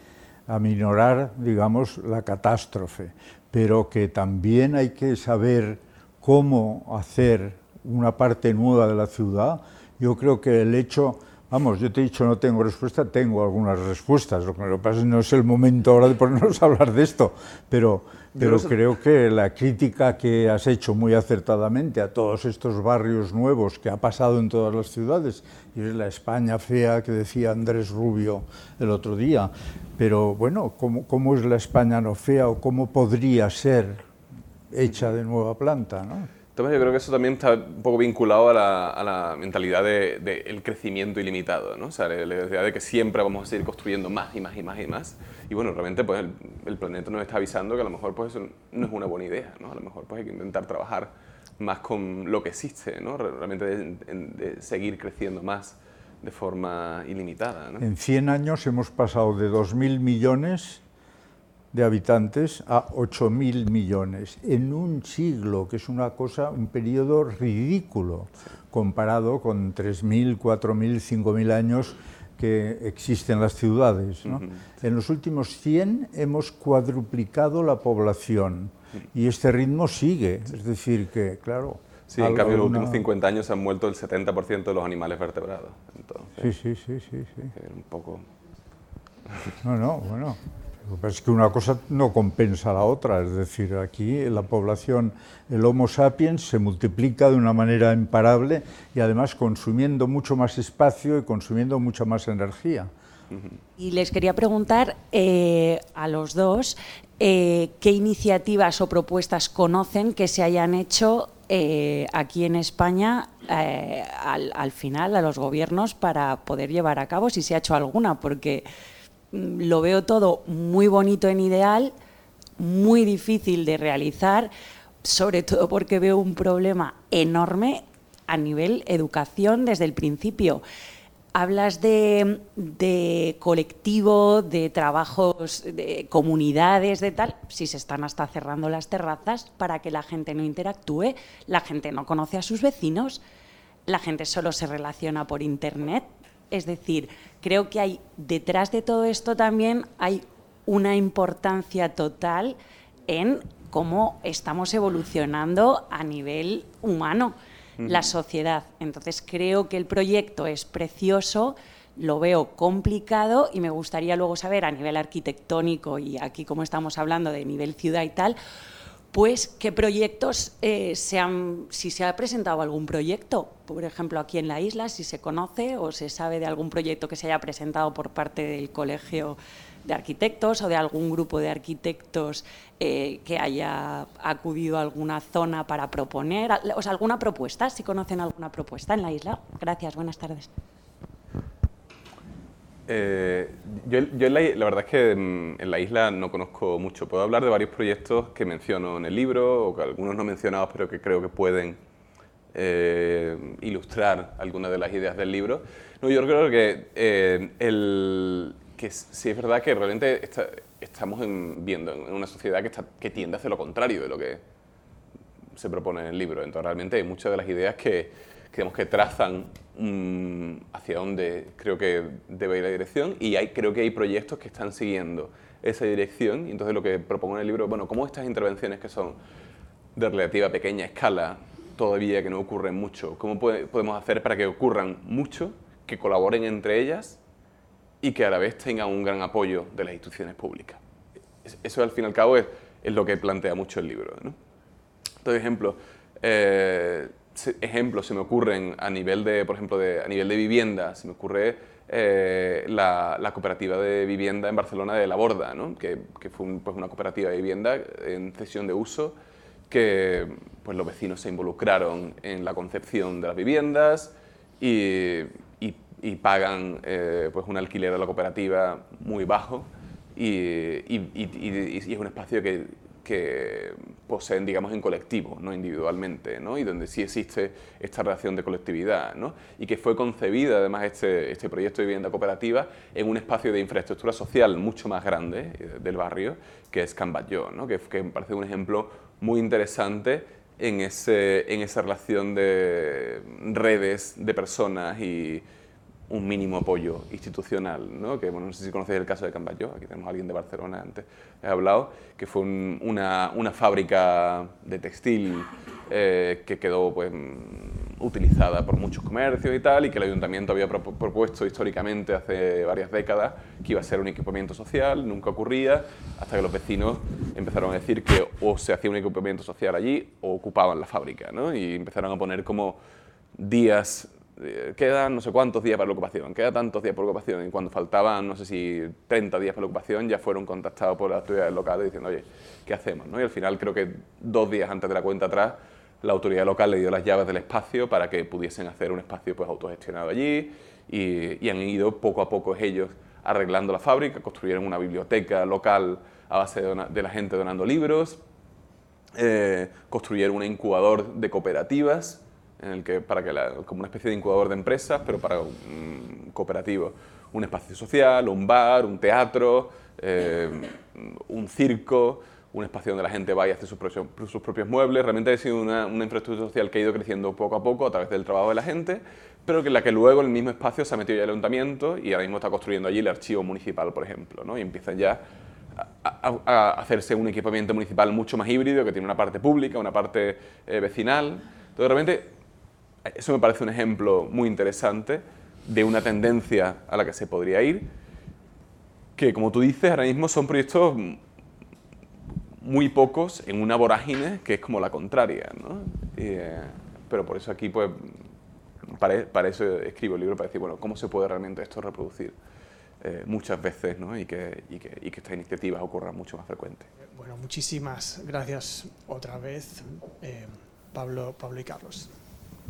aminorar, digamos, la catástrofe pero que también hay que saber cómo hacer una parte nueva de la ciudad. Yo creo que el hecho, vamos, yo te he dicho no tengo respuesta, tengo algunas respuestas, lo que pasa es que no es el momento ahora de ponernos a hablar de esto, pero, pero creo que la crítica que has hecho muy acertadamente a todos estos barrios nuevos que ha pasado en todas las ciudades, y es la España fea que decía Andrés Rubio el otro día, pero bueno, ¿cómo, cómo es la España no fea o cómo podría ser hecha de nueva planta? ¿no? Yo creo que eso también está un poco vinculado a la, mentalidad del de, el crecimiento ilimitado, ¿no? O sea, la, idea de que siempre vamos a seguir construyendo más y más y más y más. Y bueno, realmente pues el, planeta nos está avisando que a lo mejor pues eso no es una buena idea, ¿no? A lo mejor pues hay que intentar trabajar más con lo que existe, ¿no? Realmente de, seguir creciendo más de forma ilimitada. ¿no? En 100 años hemos pasado de 2.000 millones de habitantes a 8.000 millones en un siglo, que es una cosa, un periodo ridículo comparado con 3.000, 4.000, 5.000 años que existen las ciudades. En los últimos 100 hemos cuadruplicado la población y este ritmo sigue, es decir, que, claro... Sí, en cambio, en los últimos 50 años se han muerto el 70% de los animales vertebrados. sí, sí, sí, sí. sí. Un poco... No, no, bueno. Es que una cosa no compensa la otra, es decir, aquí la población, el Homo sapiens se multiplica de una manera imparable y además consumiendo mucho más espacio y consumiendo mucha más energía. Y les quería preguntar eh, a los dos eh, qué iniciativas o propuestas conocen que se hayan hecho eh, aquí en España al, al final a los gobiernos para poder llevar a cabo, si se ha hecho alguna, porque lo veo todo muy bonito en ideal, muy difícil de realizar, sobre todo porque veo un problema enorme a nivel educación desde el principio. Hablas de, colectivo, de trabajos, de comunidades, de tal, si se están hasta cerrando las terrazas para que la gente no interactúe, la gente no conoce a sus vecinos, la gente solo se relaciona por Internet, es decir, creo que hay detrás de todo esto también hay una importancia total en cómo estamos evolucionando a nivel humano la sociedad. Entonces creo que el proyecto es precioso, lo veo complicado y me gustaría luego saber a nivel arquitectónico y aquí como estamos hablando de nivel ciudad y tal, pues qué proyectos eh, se han, si se ha presentado algún proyecto, por ejemplo aquí en la isla, si se conoce o se sabe de algún proyecto que se haya presentado por parte del colegio de arquitectos o de algún grupo de arquitectos eh, que haya acudido a alguna zona para proponer, o sea, alguna propuesta, si conocen alguna propuesta en la isla. Gracias, buenas tardes. Eh, yo, la, verdad es que en, la isla no conozco mucho. Puedo hablar de varios proyectos que menciono en el libro, o que algunos no mencionados, pero que creo que pueden eh, ilustrar algunas de las ideas del libro. No, yo creo que, eh, el, que sí es verdad que realmente estamos viendo en una sociedad que, que tiende a hacer lo contrario de lo que se propone en el libro. Entonces, realmente hay muchas de las ideas que, que trazan Mm, hacia dónde creo que debe ir la dirección y hay, creo que hay proyectos que están siguiendo esa dirección y entonces lo que propongo en el libro, bueno, ¿cómo estas intervenciones que son de relativa pequeña escala, todavía que no ocurren mucho, cómo podemos hacer para que ocurran mucho, que colaboren entre ellas y que a la vez tengan un gran apoyo de las instituciones públicas? Eso al fin y al cabo es, es lo que plantea mucho el libro. ¿no? Entonces, ejemplo, eh, ejemplos se me ocurren a nivel de, por ejemplo, de, a nivel de vivienda, se me ocurre eh, la, la, cooperativa de vivienda en Barcelona de La Borda, ¿no? que, que, fue pues una cooperativa de vivienda en cesión de uso, que pues los vecinos se involucraron en la concepción de las viviendas y, y, pagan eh, pues un alquiler a la cooperativa muy bajo y, y es un espacio que, que poseen, digamos, en colectivo, no individualmente, ¿no? y donde sí existe esta relación de colectividad, ¿no? y que fue concebida además este, este proyecto de vivienda cooperativa en un espacio de infraestructura social mucho más grande eh, del barrio, que es Cambayó, ¿no? que, que me parece un ejemplo muy interesante en, ese, en esa relación de redes de personas y un mínimo apoyo institucional, ¿no? que bueno, no sé si conocéis el caso de Cambayó, aquí tenemos a alguien de Barcelona antes, he hablado, que fue una, fábrica de textil eh, que quedó pues, utilizada por muchos comercios y tal, y que el ayuntamiento había propuesto históricamente hace varias décadas que iba a ser un equipamiento social, nunca ocurría, hasta que los vecinos empezaron a decir que o se hacía un equipamiento social allí o ocupaban la fábrica, ¿no? y empezaron a poner como días quedan no sé cuántos días para la ocupación, queda tantos días por ocupación, y cuando faltaban, no sé si 30 días para la ocupación, ya fueron contactados por las autoridades locales diciendo, oye, ¿qué hacemos? ¿no? Y al final creo que dos días antes de la cuenta atrás la autoridad local le dio las llaves del espacio para que pudiesen hacer un espacio pues, autogestionado allí y, han ido poco a poco ellos arreglando la fábrica, construyeron una biblioteca local a base de, la gente donando libros, eh, construyeron un incubador de cooperativas, en el que, para que como una especie de incubador de empresas, pero para un cooperativo. Un espacio social, un bar, un teatro, eh, un circo, un espacio donde la gente vaya a hacer sus propios, sus propios muebles. Realmente ha sido una, infraestructura social que ha ido creciendo poco a poco a través del trabajo de la gente, pero que en la que luego en el mismo espacio se ha metido ya el ayuntamiento y ahora mismo está construyendo allí el archivo municipal, por ejemplo, ¿no? y empiezan ya a, hacerse un equipamiento municipal mucho más híbrido, que tiene una parte pública, una parte eh, vecinal. Entonces, realmente, eso me parece un ejemplo muy interesante de una tendencia a la que se podría ir, que como tú dices, ahora mismo son proyectos muy pocos en una vorágine que es como la contraria, ¿no? Eh, pero por eso aquí, pues, para, eso escribo el libro, para decir, bueno, ¿cómo se puede realmente esto reproducir eh, muchas veces, ¿no? Y que, y, que, y que estas iniciativas ocurran mucho más frecuentes. Bueno, muchísimas gracias otra vez, eh, Pablo, Pablo y Carlos.